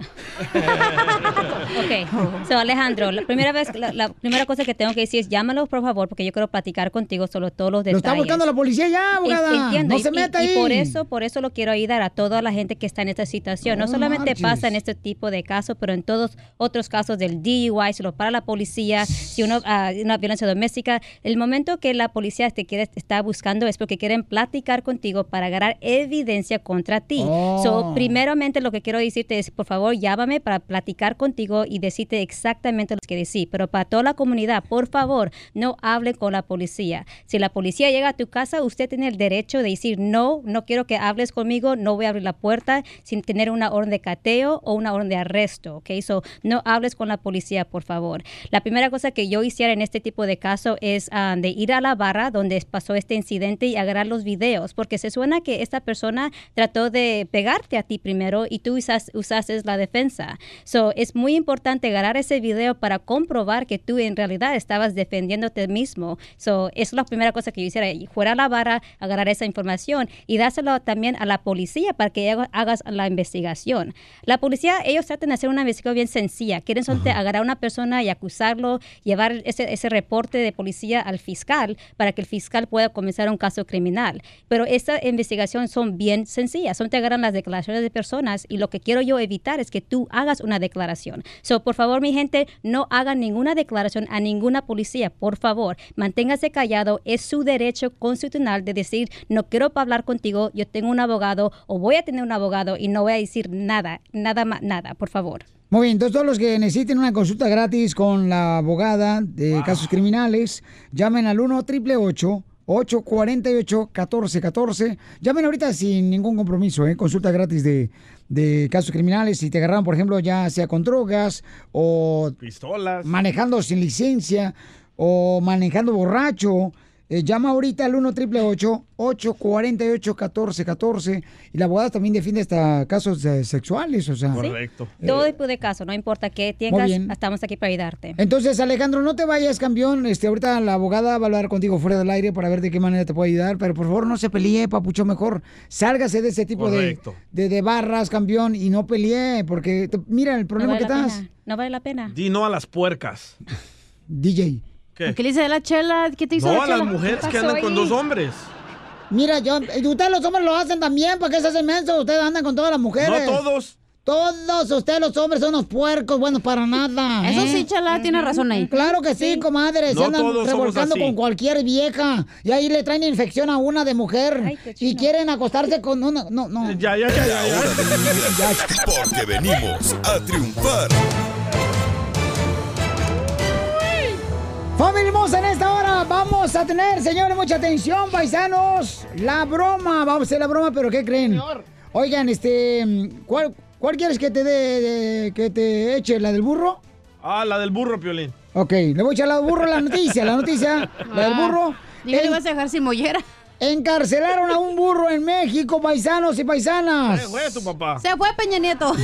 S28: Ok, so Alejandro, la primera vez, la, la primera cosa que tengo que decir es llámalo por favor porque yo quiero platicar contigo sobre todos los
S1: Lo
S28: detalles.
S1: está buscando la policía ya, abogada.
S28: Entiendo,
S1: No
S28: y-
S1: se
S28: y-
S1: meta
S28: y,
S1: ahí.
S28: por eso, por eso lo quiero ayudar a toda la gente que está en esta situación. No,
S1: No
S28: solamente
S1: marches.
S28: pasa en este tipo de casos, pero en todos otros casos del DUI, si lo para la policía, si uno ah, una violencia doméstica, el momento que la policía te quiere está buscando es porque quieren platicar contigo para agarrar evidencia contra ti.
S30: Oh.
S28: So, primeramente lo que quiero decirte es, por favor, llámame para platicar contigo y decirte exactamente lo que decir. Pero para toda la comunidad, por favor, no hable con la policía. Si la policía llega a tu casa, usted tiene el derecho de decir, no, no quiero que hables conmigo, no voy a abrir la puerta sin tener una orden de cateo o una orden de arresto, ¿ok? So, no hables con la policía, por favor. La primera cosa que yo hiciera en este tipo de caso es ah, de ir a la barra donde pasó este incidente y agarrar los videos, porque se suena que esta persona trató de pegarte a ti primero y tú usas, usaste la defensa. So, es muy importante agarrar ese video para comprobar que tú en realidad estabas defendiéndote mismo. So, es la primera cosa que yo hiciera, a la barra, agarrar esa información y dárselo también a la policía para que haga- hagas la investigación. La policía, ellos tratan de hacer una investigación bien sencilla. Quieren solamente agarrar a una persona y acusarlo, llevar ese, ese reporte de policía al fiscal para que el fiscal pueda comenzar un caso criminal. Pero esta investigación son bien sencillas. Son te agarran las declaraciones de personas y lo que quiero yo evitar es que tú hagas una declaración. So, por favor, mi gente, no hagan ninguna declaración a ninguna policía. Por favor, manténgase callado. Es su derecho constitucional de decir, no quiero hablar contigo, yo tengo un abogado o voy a tener un abogado y no voy a decir nada, nada más, nada, por favor.
S1: Muy bien, entonces todos los que necesiten una consulta gratis con la abogada de casos criminales, llamen al 1 888 848 1414 Llamen ahorita sin ningún compromiso, ¿eh? consulta gratis de, de casos criminales. Si te agarraron, por ejemplo, ya sea con drogas o
S2: Pistolas.
S1: manejando sin licencia o manejando borracho. Eh, llama ahorita al 1 888 848 1414 y la abogada también defiende hasta casos eh, sexuales, o sea.
S2: Correcto.
S28: Todo tipo de caso, no importa qué tengas,
S1: bien.
S28: estamos aquí para ayudarte.
S1: Entonces, Alejandro, no te vayas, campeón. Este, ahorita la abogada va a hablar contigo fuera del aire para ver de qué manera te puede ayudar. Pero por favor, no se pelee, papucho. Mejor sálgase de ese tipo de, de, de barras, campeón, y no pelee. Porque, te- mira, el
S28: No
S1: problema
S28: vale
S1: que
S28: la
S1: estás.
S28: pena. No vale la pena.
S2: Di no a las puercas.
S1: DJ.
S2: ¿Qué?
S7: ¿Qué le dice de la chela? ¿Qué te hizo
S2: No
S7: la
S2: a las
S7: chela?
S2: mujeres
S7: ¿Qué
S2: que andan con dos hombres.
S1: Mira, yo, y ustedes los hombres lo hacen también. ¿Para qué se hacen mensos? Ustedes andan con todas las mujeres.
S2: No todos.
S1: Todos ustedes los hombres son unos puercos, buenos para nada.
S7: Eso
S1: ¿eh?
S7: sí, chala, tiene razón ahí.
S1: Claro que sí, comadre. Se
S7: No
S1: andan
S7: todos somos
S1: revolcando
S7: así.
S1: con cualquier vieja. Y ahí le traen infección a una de mujer. y quieren acostarse con una. No, no.
S2: Ya, ya, ya, ya.
S5: Inmigrante, porque venimos a triunfar.
S1: En esta hora vamos a tener, señores, mucha atención, paisanos. La broma, vamos a hacer la broma, pero ¿qué creen? Oigan, este, ¿cuál, cuál quieres que te dé, que te eche? ¿La del burro?
S2: Ah, la del burro, Piolín.
S1: Ok, le voy a echar la del burro, la noticia, la noticia, la del burro.
S7: Digo, le vas a dejar sin mollera.
S1: Encarcelaron a un burro en México, paisanos y paisanas.
S2: Eh, fue tu papá.
S7: Se fue Peña Nieto.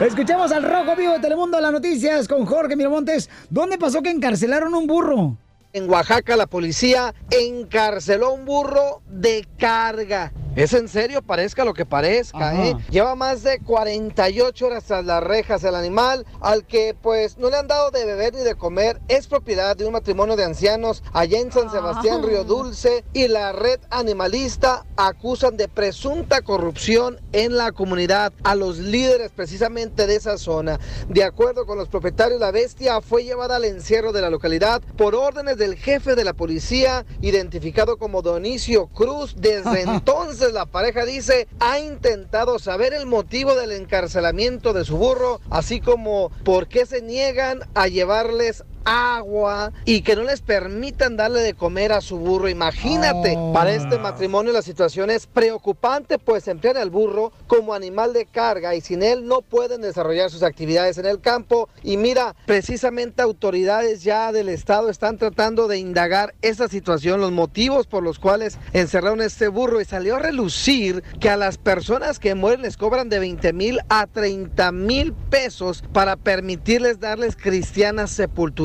S1: Escuchemos al Rojo Vivo de Telemundo las noticias con Jorge Miramontes. ¿Dónde pasó que encarcelaron a un burro?
S3: En Oaxaca la policía encarceló a un burro de carga. Es en serio, parezca lo que parezca. ¿eh? Lleva más de 48 horas tras las rejas el animal, al que pues no le han dado de beber ni de comer. Es propiedad de un matrimonio de ancianos allá en San Sebastián, Río Dulce, y la red animalista acusan de presunta corrupción en la comunidad a los líderes precisamente de esa zona. De acuerdo con los propietarios, la bestia fue llevada al encierro de la localidad por órdenes del jefe de la policía, identificado como Donicio Cruz. Desde entonces la pareja dice ha intentado saber el motivo del encarcelamiento de su burro, así como por qué se niegan a llevarles agua y que no les permitan darle de comer a su burro. Imagínate,
S1: Oh.
S3: para este matrimonio la situación es preocupante, pues emplean al burro como animal de carga y sin él no pueden desarrollar sus actividades en el campo. Y mira, precisamente autoridades ya del estado están tratando de indagar esa situación, los motivos por los cuales encerraron este burro y salió a relucir que a las personas que mueren les cobran de 20 mil a 30 mil pesos para permitirles darles cristiana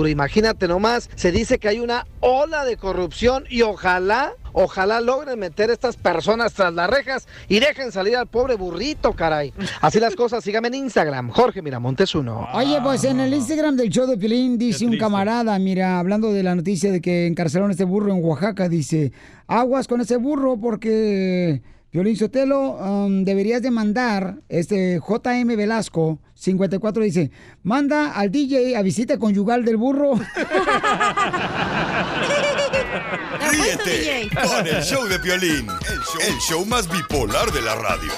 S3: sepultura. Imagínate nomás, se dice que hay una ola de corrupción y ojalá, ojalá logren meter a estas personas tras las rejas y dejen salir al pobre burrito, caray. Así las cosas, síganme en Instagram, Jorge Miramontes uno.
S1: Oye, pues en el Instagram del show de Pilín dice un camarada, mira, hablando de la noticia de que encarcelaron a este burro en Oaxaca, dice, aguas con ese burro porque Violín Sotelo um, deberías de mandar, este JM Velasco, 54, dice, manda al DJ a visita conyugal del burro.
S5: Ríete con el show de Piolín, el show, el show más bipolar de la radio.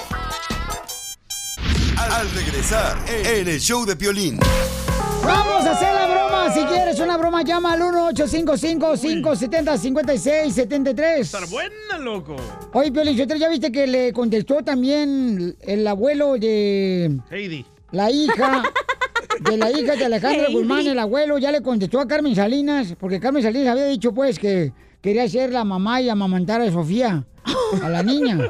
S5: Al regresar en el show de Piolín.
S1: Vamos a hacer la. Si quieres una broma, llama al 1-855-570-5673.
S2: Estar buena, loco.
S1: Oye, Piolín, Sotelo, ¿ya viste que le contestó también el abuelo de...
S2: Heidi.
S1: La hija de la hija de Alejandra
S2: Heidi.
S1: Guzmán, el abuelo, ya le contestó a Carmen Salinas, porque Carmen Salinas había dicho pues que quería ser la mamá y amamantar a Sofía, a la niña.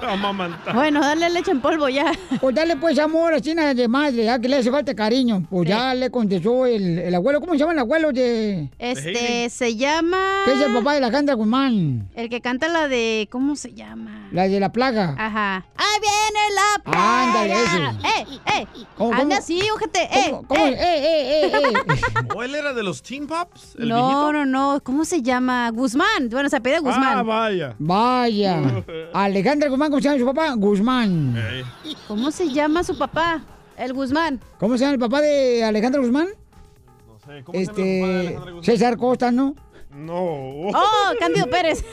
S7: Bueno, dale leche en polvo ya.
S1: Pues dale pues amor, así nada de madre, ya que le hace falta cariño. Pues ya le contestó el, el abuelo. ¿Cómo se llama el abuelo de...?
S7: Este, se llama...
S1: ¿Qué es el papá de Alejandra Guzmán?
S7: El que canta la de... ¿Cómo se llama?
S1: La de la plaga.
S7: Ajá. ¡Ahí viene la plaga!
S1: Ándale, ese.
S7: ¡Eh, eh!
S1: ¿Cómo,
S7: Anda
S1: cómo?
S7: así, ojete. ¡Eh,
S1: ¿Cómo?
S7: eh!
S1: ¡Eh, eh, eh, eh!
S2: ¿O él era de los Teen Pops? ¿El
S7: No,
S2: viejito?
S7: no, no. ¿Cómo se llama? Guzmán. Bueno, se pide Guzmán.
S2: Ah, vaya.
S1: Vaya. Alejandra Guzmán, ¿cómo se llama su papá? Guzmán.
S7: ¿Cómo se llama su papá? El Guzmán.
S1: ¿Cómo se llama el papá de Alejandra Guzmán?
S2: No sé, ¿cómo
S1: Este, César Costa, ¿no?
S2: No.
S7: ¡Oh, Cándido Pérez!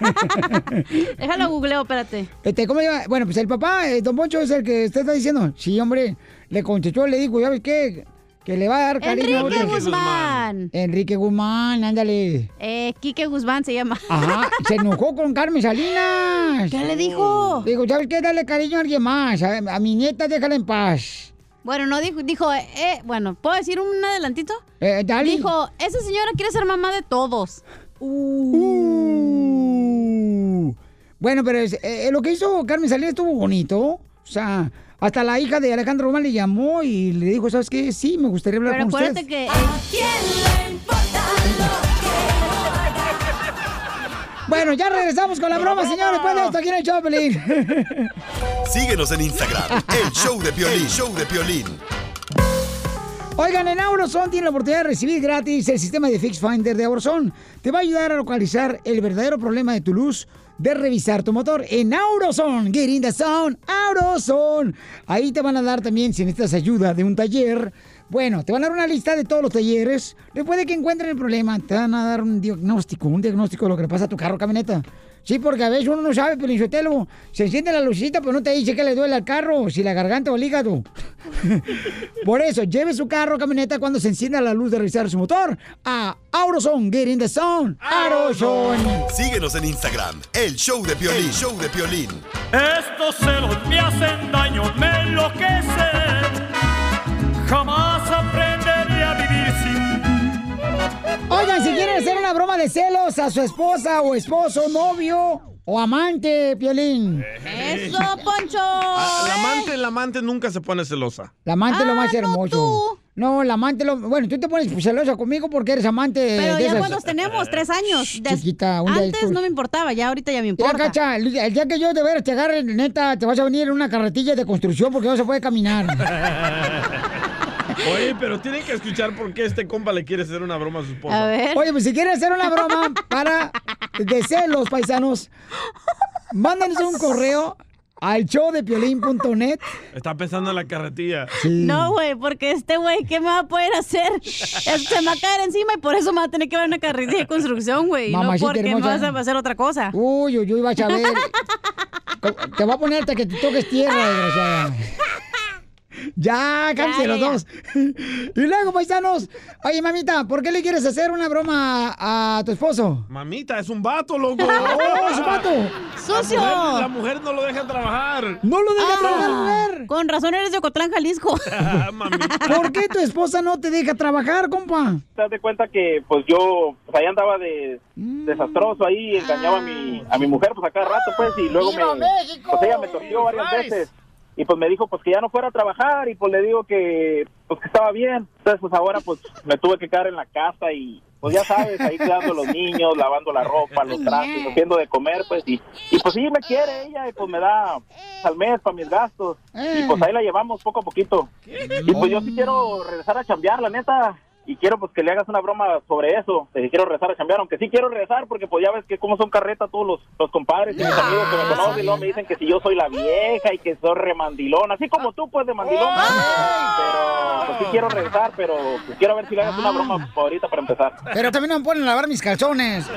S7: Déjalo googleo, espérate.
S1: Este, ¿cómo se llama? Bueno, pues el papá, eh, Don Poncho, es el que usted está diciendo. Sí, hombre, le contestó, le dijo, ¿ya ves qué? Que le va a dar cariño. a
S7: Enrique. Guzmán.
S1: Enrique Guzmán, ándale.
S7: Eh, Quique Guzmán se llama.
S1: Ajá, se enojó con Carmen Salinas.
S7: ¿Qué le dijo?
S1: Digo, ¿sabes qué? Dale cariño a alguien más. A, a mi nieta déjala en paz.
S7: Bueno, no dijo, dijo, eh, eh, bueno, ¿puedo decir un adelantito?
S1: Eh, dale.
S7: Dijo, esa señora quiere ser mamá de todos.
S1: Uh. Bueno, pero es- eh, lo que hizo Carmen Salinas estuvo bonito. O sea, hasta la hija de Alejandro Román le llamó y le dijo, ¿sabes qué? Sí, me gustaría hablar
S7: Pero
S1: con usted.
S7: acuérdate que...
S1: Bueno, ya regresamos con la broma, señores. Después de esto, aquí en el Choplin.
S5: Síguenos en Instagram, el show de Piolín, el show de Piolín.
S1: Oigan, en Auroson tiene la oportunidad de recibir gratis el sistema de Fix Finder de Auroson. Te va a ayudar a localizar el verdadero problema de tu luz de revisar tu motor en Auroson. Get in the zone. Ahí te van a dar también, si necesitas ayuda de un taller, bueno, te van a dar una lista de todos los talleres. Después de que encuentren el problema, te van a dar un diagnóstico, un diagnóstico de lo que le pasa a tu carro camioneta. Sí, porque a veces uno no sabe, pero Sotelo, se enciende la lucita, pero no te dice que le duele al carro, si la garganta o el hígado. Por eso, lleve su carro o camioneta cuando se encienda la luz de revisar su motor a Auroson. Get in the zone. Auroson.
S5: Síguenos en Instagram, el show de Piolín, el show de Piolín.
S20: Estos celos me hacen daño, me enloquecen. Jamás
S1: Oigan, si quieren hacer una broma de celos a su esposa o esposo, novio o amante, Piolín.
S7: ¡Eso, Poncho!
S2: Ah, La amante, la amante nunca se pone celosa.
S1: La amante es lo
S7: Ah,
S1: más hermoso. No, la amante lo... Bueno, tú te pones celosa conmigo porque eres amante
S7: Pero
S1: de
S7: ya
S1: esas-
S7: cuántos tenemos, tres años. Des-
S1: Chiquita, un día
S7: Antes no me importaba, ya ahorita ya me importa.
S1: Cacha, el día que yo de veras te agarre, neta, te vas a venir en una carretilla de construcción porque no se puede caminar.
S2: Oye, pero tienen que escuchar por qué este compa le quiere hacer una broma a su esposa.
S1: Oye, pues si quieren hacer una broma para de celos, paisanos, mándanos un correo al showdepiolín.net.
S2: Está pensando en la carretilla.
S7: No, güey, porque este güey, ¿qué me va a poder hacer? Se me va a caer encima y por eso me va a tener que ver una carretilla de construcción, güey. No porque me vas a hacer otra cosa.
S1: Uy, uy, uy, vas a ver. Te va a poner hasta que te toques tierra, desgraciada. Ya, cállense los dos. Y luego, paisanos, oye, mamita, ¿por qué le quieres hacer una broma a tu esposo?
S2: Mamita, es un vato, loco.
S1: ¡Oh, es un vato!
S7: ¡Sucio!
S2: La mujer, la mujer no lo deja trabajar.
S1: ¡No lo deja
S7: Ah,
S1: trabajar!
S7: Con razón eres de Ocotlán, Jalisco.
S1: ¿Por qué tu esposa no te deja trabajar, compa?
S31: te das de cuenta que pues yo pues ahí andaba de
S1: Mm.
S31: desastroso ahí engañaba a mi a mi mujer pues a cada rato pues y luego me
S1: ¡Viva México!
S31: pues ella me torció varias veces y pues me dijo pues que ya no fuera a trabajar y pues le digo que pues que estaba bien. Entonces pues ahora pues me tuve que quedar en la casa y pues ya sabes ahí cuidando los niños lavando la ropa los trastes haciendo de comer pues y, y pues sí me quiere ella y pues me da al mes para mis gastos. Y pues ahí la llevamos poco a poquito. Y pues yo sí quiero regresar a chambear, la neta. Y quiero pues que le hagas una broma sobre eso. De que quiero regresar a chambear, aunque sí quiero regresar porque pues ya ves que como son carreta todos los, los compadres y mis amigos que me conocen y luego me dicen que si yo soy la vieja y que soy remandilón, así como tú pues de mandilón. Pero pues sí quiero regresar, pero pues quiero ver si le hagas una broma ahorita para empezar.
S1: Pero también no me ponen a lavar mis calzones.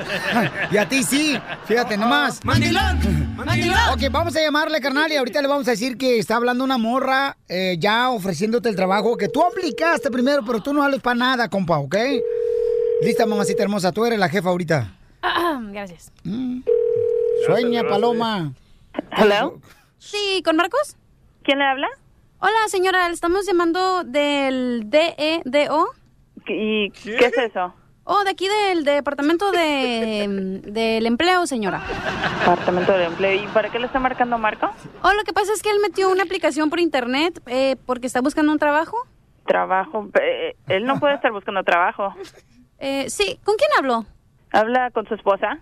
S1: Y a ti sí, fíjate nomás.
S20: ¡Mandilón! ¡Mandilón!
S1: Ok, vamos a llamarle, carnal, y ahorita le vamos a decir que está hablando una morra eh, ya ofreciéndote el trabajo que tú aplicaste primero, pero tú no vales para nada, compa, ¿ok? Lista, mamacita hermosa, tú eres la jefa ahorita.
S7: Gracias.
S1: Sueña, Paloma.
S7: Hello. Sí, ¿con Marcos? ¿Quién le habla? Hola, señora, le estamos llamando del DEDO. ¿Y qué, es eso? Oh, de aquí del Departamento de, del Empleo, señora.
S30: Departamento de Empleo. ¿Y para qué le está marcando Marco?
S7: Oh, lo que pasa es que él metió una aplicación por internet eh, porque está buscando un trabajo.
S30: Trabajo. Eh, él no puede estar buscando trabajo.
S7: Eh, sí, ¿con quién habló?
S30: ¿Habla con su esposa?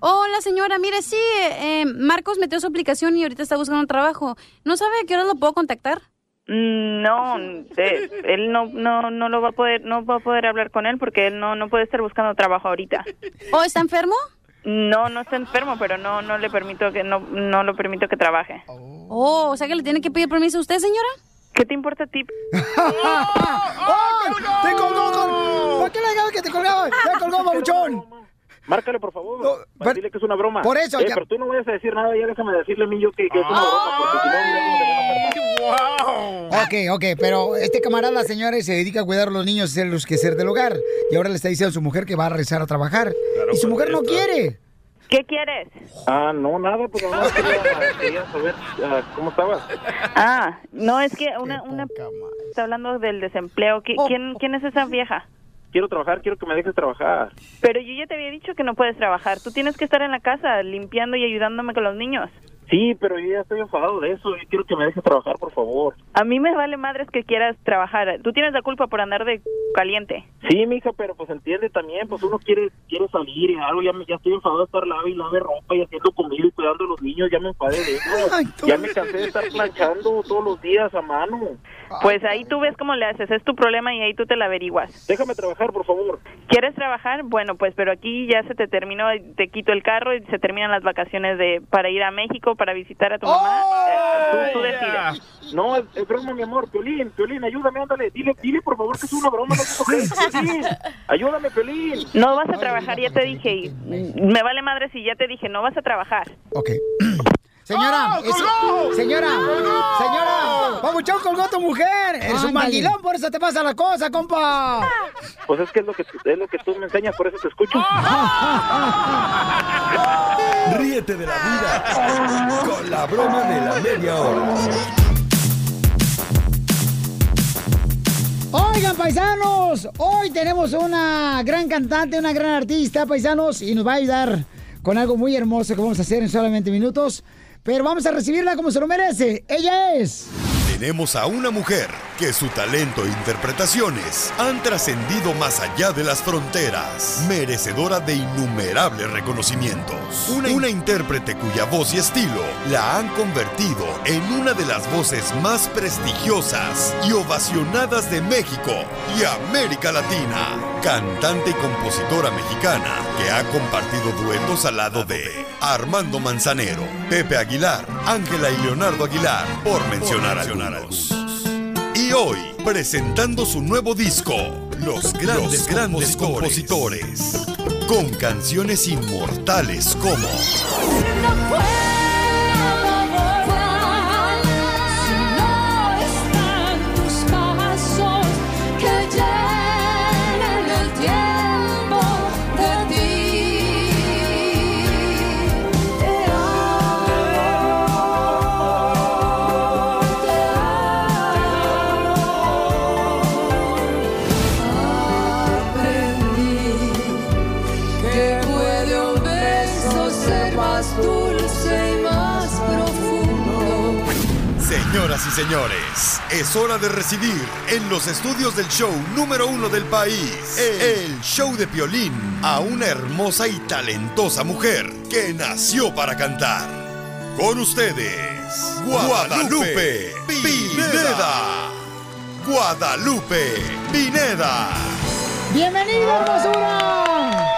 S7: Hola, señora, mire, sí, eh, Marcos metió su aplicación y ahorita está buscando trabajo. ¿No sabe a qué hora lo puedo contactar?
S30: Mm, No, eh, él no, no, no lo va a poder, no va a poder hablar con él porque él no, no puede estar buscando trabajo ahorita.
S7: ¿O está enfermo?
S30: No, no está enfermo, pero no, no le permito que, no, no lo permito que trabaje.
S7: Oh, o sea que le tiene que pedir permiso a usted, señora.
S30: ¿Qué te importa a ti?
S1: ¡Oh! ¡Te colgó con... ¿Por qué le que te colgaba? ¡Ya colgó, babuchón!
S31: Márcale, por favor. decirle que es una broma.
S1: por eso,
S31: Eh,
S1: ya-
S31: Pero tú no vayas a decir nada, ya déjame decirle a mí yo que, que es una broma, porque si no,
S1: Ok, ok, pero este camarada, señores, se dedica a cuidar a los niños, ser los que ser del hogar. Y ahora le está diciendo a su mujer que va a regresar a trabajar. y su mujer no quiere.
S30: ¿Qué quieres?
S31: Ah, no, nada, pues nada más quería, quería saber cómo estabas.
S30: Ah, no, es que una, una está hablando del desempleo. ¿Qui- ¿Quién, ¿Quién es esa vieja?
S31: Quiero trabajar, quiero que me dejes trabajar.
S30: Pero yo ya te había dicho que no puedes trabajar. Tú tienes que estar en la casa limpiando y ayudándome con los niños.
S31: Sí, pero yo ya estoy enfadado de eso. Yo quiero que me dejes trabajar, por favor.
S30: A mí me vale madres que quieras trabajar. Tú tienes la culpa por andar de caliente.
S31: Sí, mija, pero pues entiende también, pues uno quiere quiere salir y algo, ya, me, ya estoy enfadado de estar lave y lave ropa y haciendo comida y cuidando a los niños, ya me enfadé de eso. ya me cansé de estar planchando todos los días a mano.
S30: Pues ahí tú ves cómo le haces. Es tu problema y ahí tú te la averiguas.
S31: Déjame trabajar, por favor.
S30: ¿Quieres trabajar? Bueno, pues pero aquí ya se te terminó, te quito el carro y se terminan las vacaciones de para ir a México, para visitar a tu mamá. Eh, tú, tú decides.
S31: No, es, es broma, mi amor. Piolín, Piolín, ayúdame, ándale. Dile, dile, por favor, que es una broma. No te toques. Piolín, ayúdame, Piolín.
S30: No vas a trabajar, ya te dije. y me vale madre si ya te dije, no vas a trabajar.
S1: Ok. Señora,
S30: ¡Oh,
S1: es- señora,
S30: ¡Colgó!
S1: señora, papuchón colgó a tu mujer. Eres un mandilón, por eso te pasa la cosa, compa.
S31: Pues es que es lo que, es lo que tú me enseñas, por eso te escucho.
S5: Ríete de la vida con la broma de la media hora.
S1: Oigan, paisanos, hoy tenemos una gran cantante, una gran artista, paisanos, y nos va a ayudar con algo muy hermoso que vamos a hacer en solamente minutos. Pero vamos a recibirla como se lo merece. Ella es.
S5: Tenemos a una mujer que su talento e interpretaciones han trascendido más allá de las fronteras, merecedora de innumerables reconocimientos. Una, una intérprete cuya voz y estilo la han convertido en una de las voces más prestigiosas y ovacionadas de México y América Latina. Cantante y compositora mexicana que ha compartido duetos al lado de Armando Manzanero, Pepe Aguilar, Ángela y Leonardo Aguilar, por mencionar algunos. Y hoy, presentando su nuevo disco, Los Grandes, grandes compositores, con canciones inmortales como señores, es hora de recibir en los estudios del show número uno del país, el show de Piolín, a una hermosa y talentosa mujer que nació para cantar. Con ustedes, Guadalupe Pineda. Guadalupe Pineda.
S1: ¡Bienvenida, hermosura!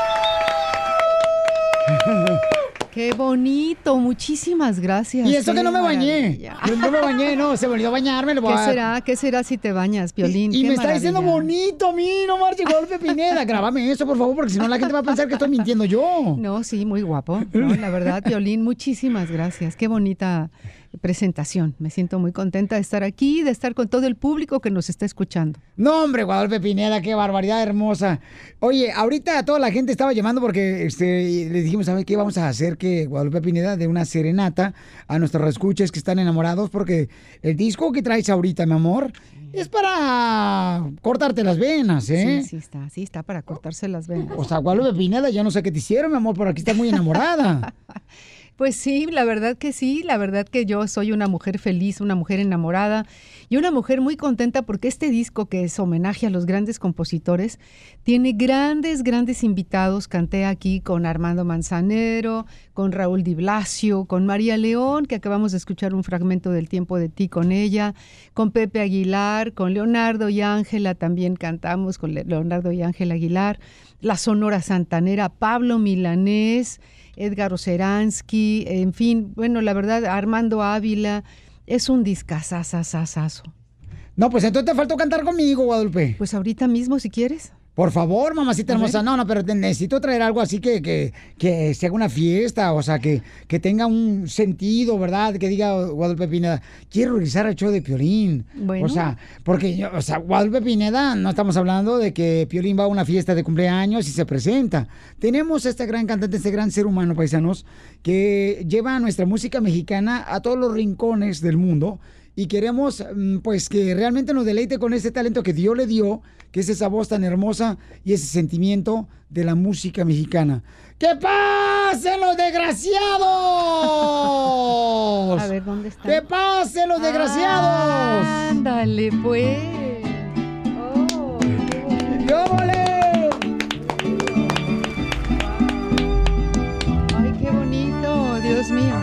S32: Qué bonito, muchísimas gracias.
S1: Y eso que no me bañé. Yo no me bañé, no, se me olvidó bañarme. lo voy
S32: ¿Qué
S1: a-
S32: será? ¿Qué será si te bañas, Violín?
S1: Y me está diciendo bonito a mí, no marche golpe Pineda. Grábame eso, por favor, porque si no la gente va a pensar que estoy mintiendo yo.
S32: No, sí, muy guapo. No, la verdad, Violín, muchísimas gracias. Qué bonita presentación. Me siento muy contenta de estar aquí, de estar con todo el público que nos está escuchando.
S1: No, hombre, Guadalupe Pineda, qué barbaridad hermosa. Oye, ahorita toda la gente estaba llamando porque este, les dijimos, ¿sabes qué vamos a hacer? Que Guadalupe Pineda de una serenata a nuestros escuches que están enamorados porque el disco que traes ahorita, mi amor, es para cortarte las venas, ¿eh?
S32: Sí, sí está, sí está para cortarse las venas.
S1: O sea, Guadalupe Pineda, yo no sé qué te hicieron, mi amor, pero aquí estás muy enamorada.
S32: Pues sí, la verdad que sí, la verdad que yo soy una mujer feliz, una mujer enamorada y una mujer muy contenta porque este disco que es homenaje a los grandes compositores tiene grandes, grandes invitados. Canté aquí con Armando Manzanero, con Raúl Di Blasio, con María León, que acabamos de escuchar un fragmento del tiempo de ti con ella, con Pepe Aguilar, con Leonardo y Ángela también cantamos con Le- Leonardo y Ángela Aguilar, la Sonora Santanera, Pablo Milanés. Edgar Oceransky, en fin, bueno, la verdad, Armando Ávila, es un discazazazazazo.
S1: No, pues entonces te faltó cantar conmigo, Guadalupe.
S32: Pues ahorita mismo, si quieres.
S1: Por favor, mamacita hermosa. No, no, pero necesito traer algo así que, que, que se haga una fiesta, o sea, que, que tenga un sentido, ¿verdad? Que diga Guadalupe Pineda, quiero regresar al show de Piolín.
S32: Bueno.
S1: O sea, porque, o sea, Guadalupe Pineda, no estamos hablando de que Piolín va a una fiesta de cumpleaños y se presenta. Tenemos a este gran cantante, este gran ser humano, paisanos, que lleva nuestra música mexicana a todos los rincones del mundo y queremos mm, pues que realmente nos deleite con ese talento que Dios le dio, que es esa voz tan hermosa y ese sentimiento de la música mexicana. ¡Que pasen los desgraciados!
S32: A ver, ¿dónde están?
S1: ¡Que pasen los desgraciados!
S32: Ándale, pues.
S1: ¡Yo volé!
S32: Ay, qué bonito, Dios mío.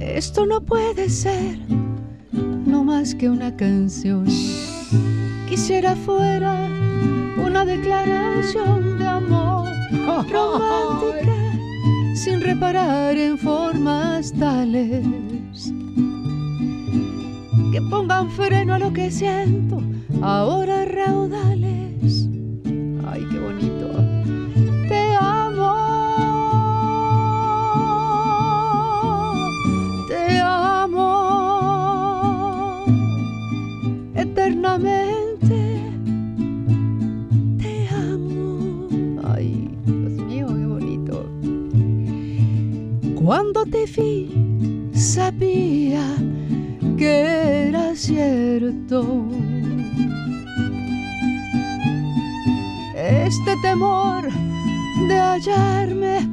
S32: Esto no puede ser, no más que una canción. Quisiera fuera una declaración de amor romántica, sin reparar en formas tales que pongan freno a lo que siento, ahora raudales. Te amo. Ay, Dios mío, qué bonito. Cuando te vi, sabía que era cierto. Este temor de hallarme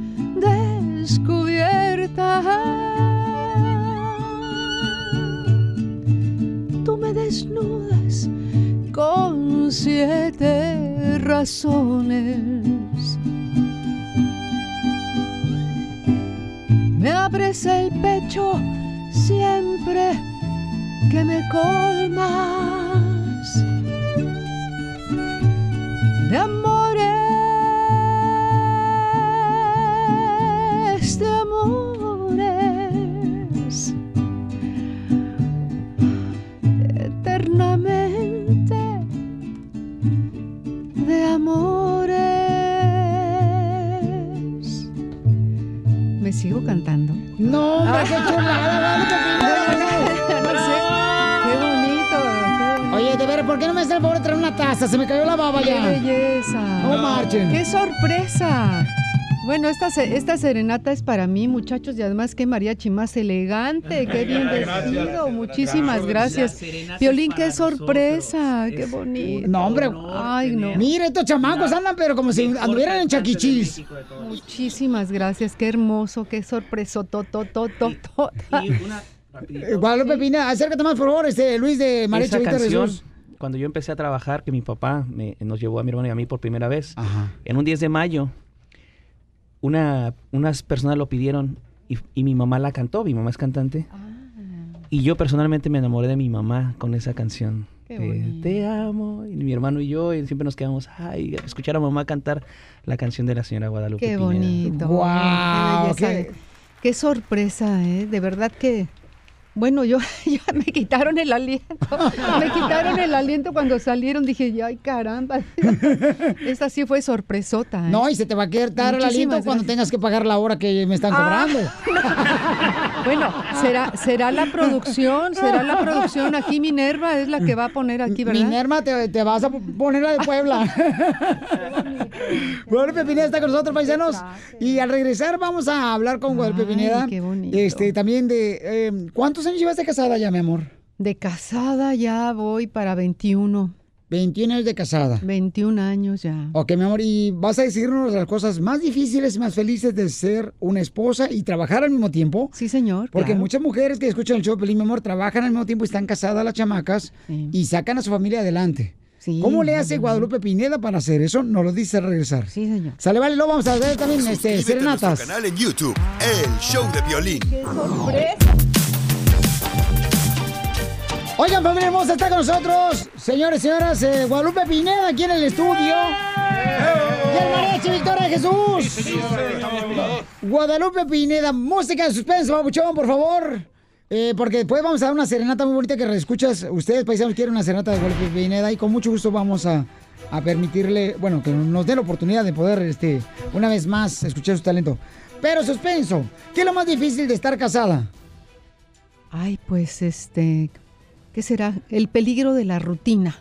S32: descubierta. Tú me desnudas siete razones. Me abres el pecho siempre que me colmas sigo cantando?
S1: No, hombre, qué chulada,
S32: No sé, qué bonito, qué bonito.
S1: Oye, de veras, ¿por qué no me hace el favor de traer una taza? Se me cayó la baba
S32: ¡Qué
S1: ya.
S32: belleza!
S1: No marchen.
S32: ¡Qué sorpresa! Bueno, esta, esta serenata es para mí, muchachos, y además qué mariachi más elegante, qué bien
S1: Gracias.
S32: vestido. Muchísimas gracias. Violín, qué sorpresa, qué bonito.
S1: No, hombre.
S32: Ay, no.
S1: Mira, estos chamacos andan, pero como si anduvieran en chaquichis.
S32: Muchísimas gracias, qué hermoso, qué sorpreso, to, to, to.
S1: Eh, Guadalupe Pina, acércate más, por favor, este Luis de Chavita
S33: canción,
S1: Jesús.
S33: cuando yo empecé a trabajar, que mi papá me- nos llevó a mi hermano y a mí por primera vez, en un 10 de mayo, una, unas personas lo pidieron y, y mi mamá la cantó, mi mamá es cantante. Y yo personalmente me enamoré de mi mamá con esa canción.
S32: Qué
S33: de,
S32: bonito.
S33: Te amo, y mi hermano y yo, y siempre nos quedamos, ay, escuchar a mamá cantar la canción de la señora Guadalupe.
S32: Qué
S33: Pineda".
S32: bonito.
S1: Guau,
S32: Qué, belleza.
S1: qué-
S32: Qué sorpresa, ¿eh? De verdad que. Bueno, yo ya me quitaron el aliento. Me quitaron el aliento cuando salieron. Dije, ay, caramba. Esa sí fue sorpresota. ¿eh?
S1: No, y se te va a quedar el aliento cuando
S32: gracias.
S1: tengas que pagar la hora que me están
S32: Ah.
S1: cobrando.
S32: Bueno, será, será la producción, será la producción. Aquí Minerva es la que va a poner aquí, ¿verdad?
S1: Minerva, te, te vas a poner la de Puebla. Guadalupe Pineda está con nosotros, paisanos. Y al regresar vamos a hablar con Guadalupe Pineda.
S32: qué bonito.
S1: Este, también de... eh, ¿Cuántos años llevas de casada ya, mi amor?
S32: De casada ya voy para 21.
S1: 21 años de casada.
S32: 21 años ya.
S1: Ok, mi amor, y vas a decirnos las cosas más difíciles y más felices de ser una esposa y trabajar al mismo tiempo.
S32: Sí, señor.
S1: Porque
S32: claro.
S1: muchas mujeres que escuchan el show, de Pelín, mi amor, trabajan al mismo tiempo y están casadas las chamacas y sacan a su familia adelante. ¿Cómo le hace Guadalupe Pineda para hacer eso? Nos lo dice al regresar.
S32: Sí, señor.
S1: Sale, vale, lo vamos a ver también este,
S5: Suscríbete a nuestro
S1: serenatas.
S5: canal en YouTube, El Show de Violín.
S1: Oigan, familia hermosa, está con nosotros, señores y señoras, eh, Guadalupe Pineda aquí en el estudio. Y el mariachi Victoria Jesús. Guadalupe Pineda, música de suspenso, babuchón, por favor. Eh, porque después vamos a dar una serenata muy bonita que escuchas. Ustedes, paisanos, quieren una serenata de Guadalupe Pineda y con mucho gusto vamos a, a permitirle, bueno, que nos dé la oportunidad de poder, este, una vez más, escuchar su talento. Pero suspenso, ¿qué es lo más difícil de estar casada?
S32: Ay, pues este, ¿qué será? El peligro de la rutina,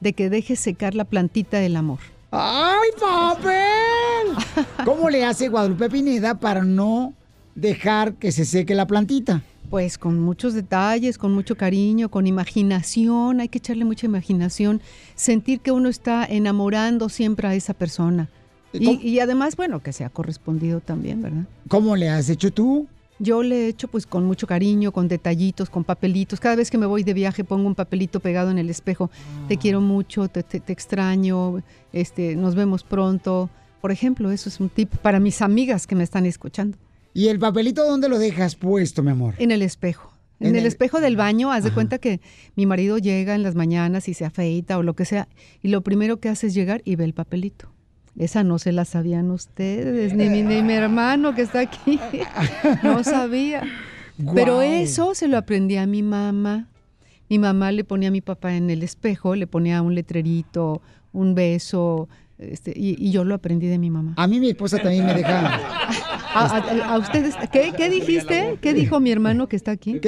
S32: de que dejes secar la plantita del amor.
S1: ¡Ay, papel! ¿Cómo le hace Guadalupe Pineda para no dejar que se seque la plantita?
S32: Pues con muchos detalles, con mucho cariño, con imaginación, hay que echarle mucha imaginación, sentir que uno está enamorando siempre a esa persona. Y, y además, bueno, que sea correspondido también, ¿verdad?
S1: ¿Cómo le has hecho tú?
S32: Yo le he hecho pues con mucho cariño, con detallitos, con papelitos. Cada vez que me voy de viaje pongo un papelito pegado en el espejo. Te
S1: Ah.
S32: quiero mucho, te, te- te extraño, este, nos vemos pronto. Por ejemplo, eso es un tip para mis amigas que me están escuchando.
S1: ¿Y el papelito dónde lo dejas puesto, mi amor?
S32: En el espejo. En,
S1: En
S32: el,
S1: el-
S32: espejo del baño, haz de cuenta que mi marido llega en las mañanas y se afeita o lo que sea, y lo primero que hace es llegar y ve el papelito. Esa no se la sabían ustedes, ni mi, ni mi hermano que está aquí. No sabía. Pero eso se lo aprendí a mi mamá. Mi mamá le ponía a mi papá en el espejo, le ponía un letrerito, un beso, este, y, y yo lo aprendí de mi mamá.
S1: A mí mi esposa también me deja.
S32: A, a- a ustedes, ¿qué, qué dijiste? ¿Qué dijo mi hermano que está aquí?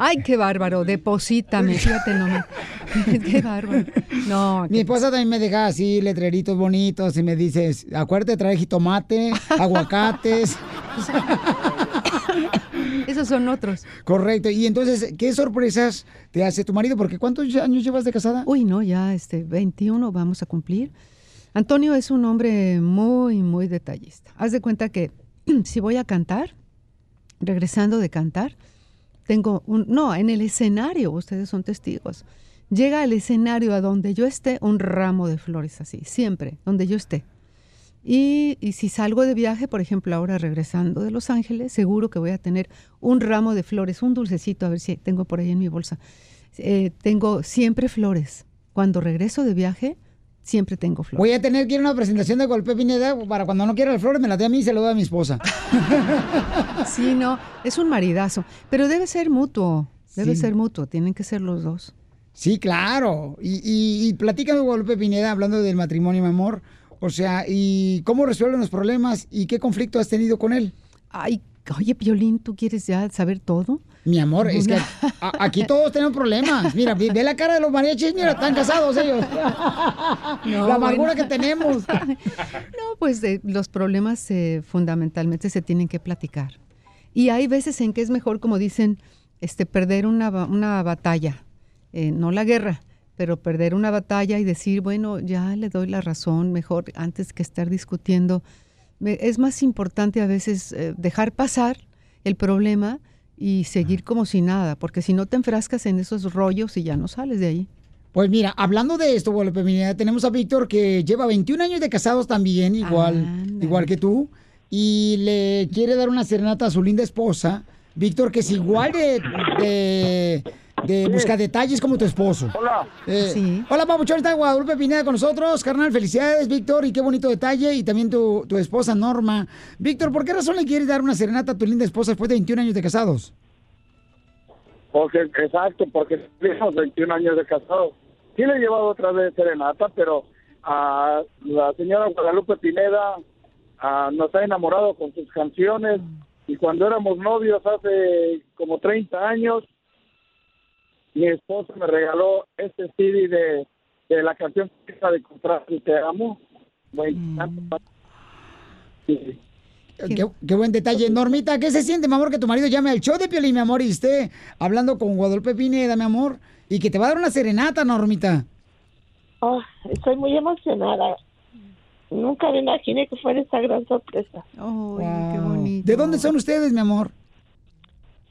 S32: Ay, qué bárbaro, deposítame, fíjate nomás. qué bárbaro. No,
S1: Mi esposa también me deja así letreritos bonitos y me dices, acuérdate de traer jitomate, aguacates.
S32: esos son otros.
S1: Correcto. Y entonces, ¿qué sorpresas te hace tu marido? Porque ¿cuántos años llevas de casada?
S32: Uy, no, ya este 21 vamos a cumplir. Antonio es un hombre muy, muy detallista. Haz de cuenta que si voy a cantar, regresando de cantar, tengo un, no, en el escenario, ustedes son testigos. Llega al escenario a donde yo esté un ramo de flores así, siempre, donde yo esté. Y, si salgo de viaje, por ejemplo, ahora regresando de Los Ángeles, seguro que voy a tener un ramo de flores, un dulcecito, a ver si tengo por ahí en mi bolsa. Eh, tengo siempre flores. Cuando regreso de viaje, siempre tengo flores.
S1: Voy a tener que ir a una presentación de Golpe Pineda para cuando no quiera las flores, me las dé a mí y se lo doy a mi esposa.
S32: Sí, no, es un maridazo, pero debe ser mutuo, debe
S1: Sí.
S32: ser mutuo, tienen que ser los dos.
S1: Sí, claro. Y, y, y platícame, Guadalupe Pineda, hablando del matrimonio, mi amor. O sea, ¿y cómo resuelven los problemas y qué conflicto has tenido con él?
S32: Ay, oye, Piolín, ¿tú quieres ya saber todo?
S1: Mi amor, es que a- aquí todos tenemos problemas. Mira, ve la cara de los mariachis, mira, están casados ellos.
S32: No,
S1: la amargura
S32: bueno.
S1: que tenemos.
S32: No, pues eh, los problemas eh, fundamentalmente se tienen que platicar. Y hay veces en que es mejor, como dicen, este, perder una, ba- una batalla, eh, no la guerra, pero perder una batalla y decir, bueno, ya le doy la razón, mejor antes que estar discutiendo. Es más importante a veces dejar pasar el problema y seguir como si nada, porque si no te enfrascas en esos rollos y ya no sales de ahí.
S1: Pues mira, hablando de esto, Guadalupe Pineda, tenemos a Víctor que lleva 21 años de casados también, igual, igual que tú, y le quiere dar una serenata a su linda esposa, Víctor, que es igual de, de, de busca detalles como tu esposo.
S34: Hola.
S1: sí. Hola, Papuchón, está Guadalupe Pineda con nosotros. Carnal, felicidades, Víctor, y qué bonito detalle. Y también tu, tu esposa, Norma. Víctor, ¿por qué razón le quieres dar una serenata a tu linda esposa después de 21 años de casados?
S34: Porque, exacto, porque tenemos 21 años de casados. Sí le he llevado otra vez serenata, pero a la señora Guadalupe Pineda ah, nos ha enamorado con sus canciones. Y cuando éramos novios hace como 30 años, mi esposa me regaló este CD de, de la canción que está de comprar y te amo. Bueno, sí.
S1: Qué, qué buen detalle. Normita, ¿qué se siente, mi amor, que tu marido llame al show de Piolín, mi amor, y esté hablando con Guadalupe Pineda, mi amor, y que te va a dar una serenata, Normita?
S35: Oh, estoy muy emocionada. Nunca me imaginé que fuera esta gran sorpresa.
S32: qué bonito.
S1: ¿De dónde son ustedes, mi amor?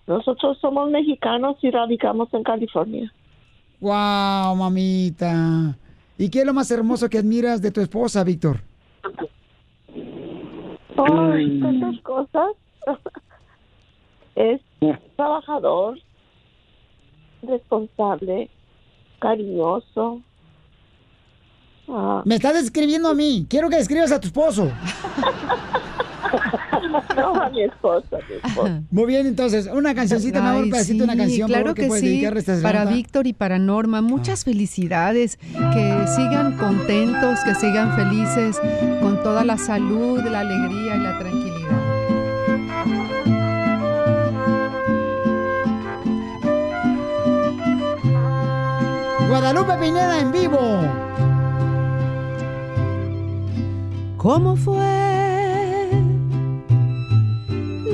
S35: Nosotros somos mexicanos y radicamos en California.
S1: Wow, mamita. ¿Y qué es lo más hermoso que admiras de tu esposa, Víctor?
S35: Ay, tantas cosas. es trabajador, responsable, cariñoso. Ah,
S1: Me estás describiendo a mí. Quiero que describas a tu esposo.
S35: No, a mi esposa, mi esposa.
S1: Muy bien, entonces, una cancioncita, mi amor,
S32: Ay,
S1: un pedacito, una
S32: sí,
S1: canción, por
S32: claro
S1: favor, que,
S32: que sí. Para. Víctor y para Norma, muchas felicidades, que sigan contentos, que sigan felices, con toda la salud, la alegría y la tranquilidad.
S1: Guadalupe Pineda en vivo.
S32: ¿Cómo fue?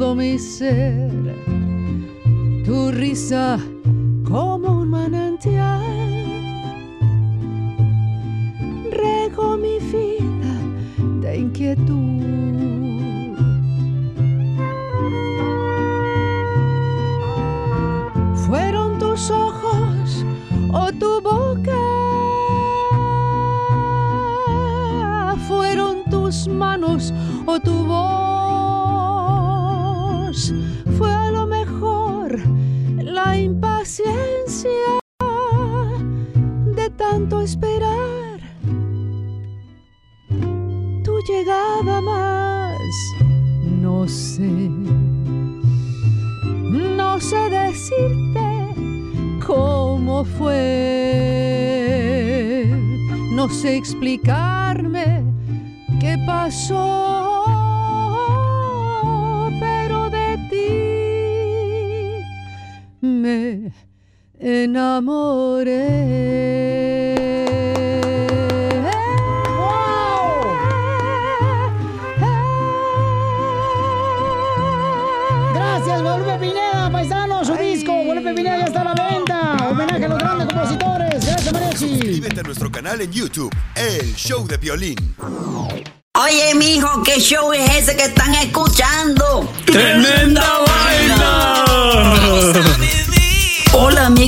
S32: mi ser. Tu risa como un manantial regó mi vida de inquietud. Fueron tus ojos o tu boca fueron tus manos o tu voz. No sé explicarme qué pasó, pero de ti me enamoré.
S5: Nuestro canal en YouTube, El Show de Violín.
S36: Oye, mijo, ¿qué show es ese que están escuchando?
S20: ¡Tremenda vaina!
S36: Hola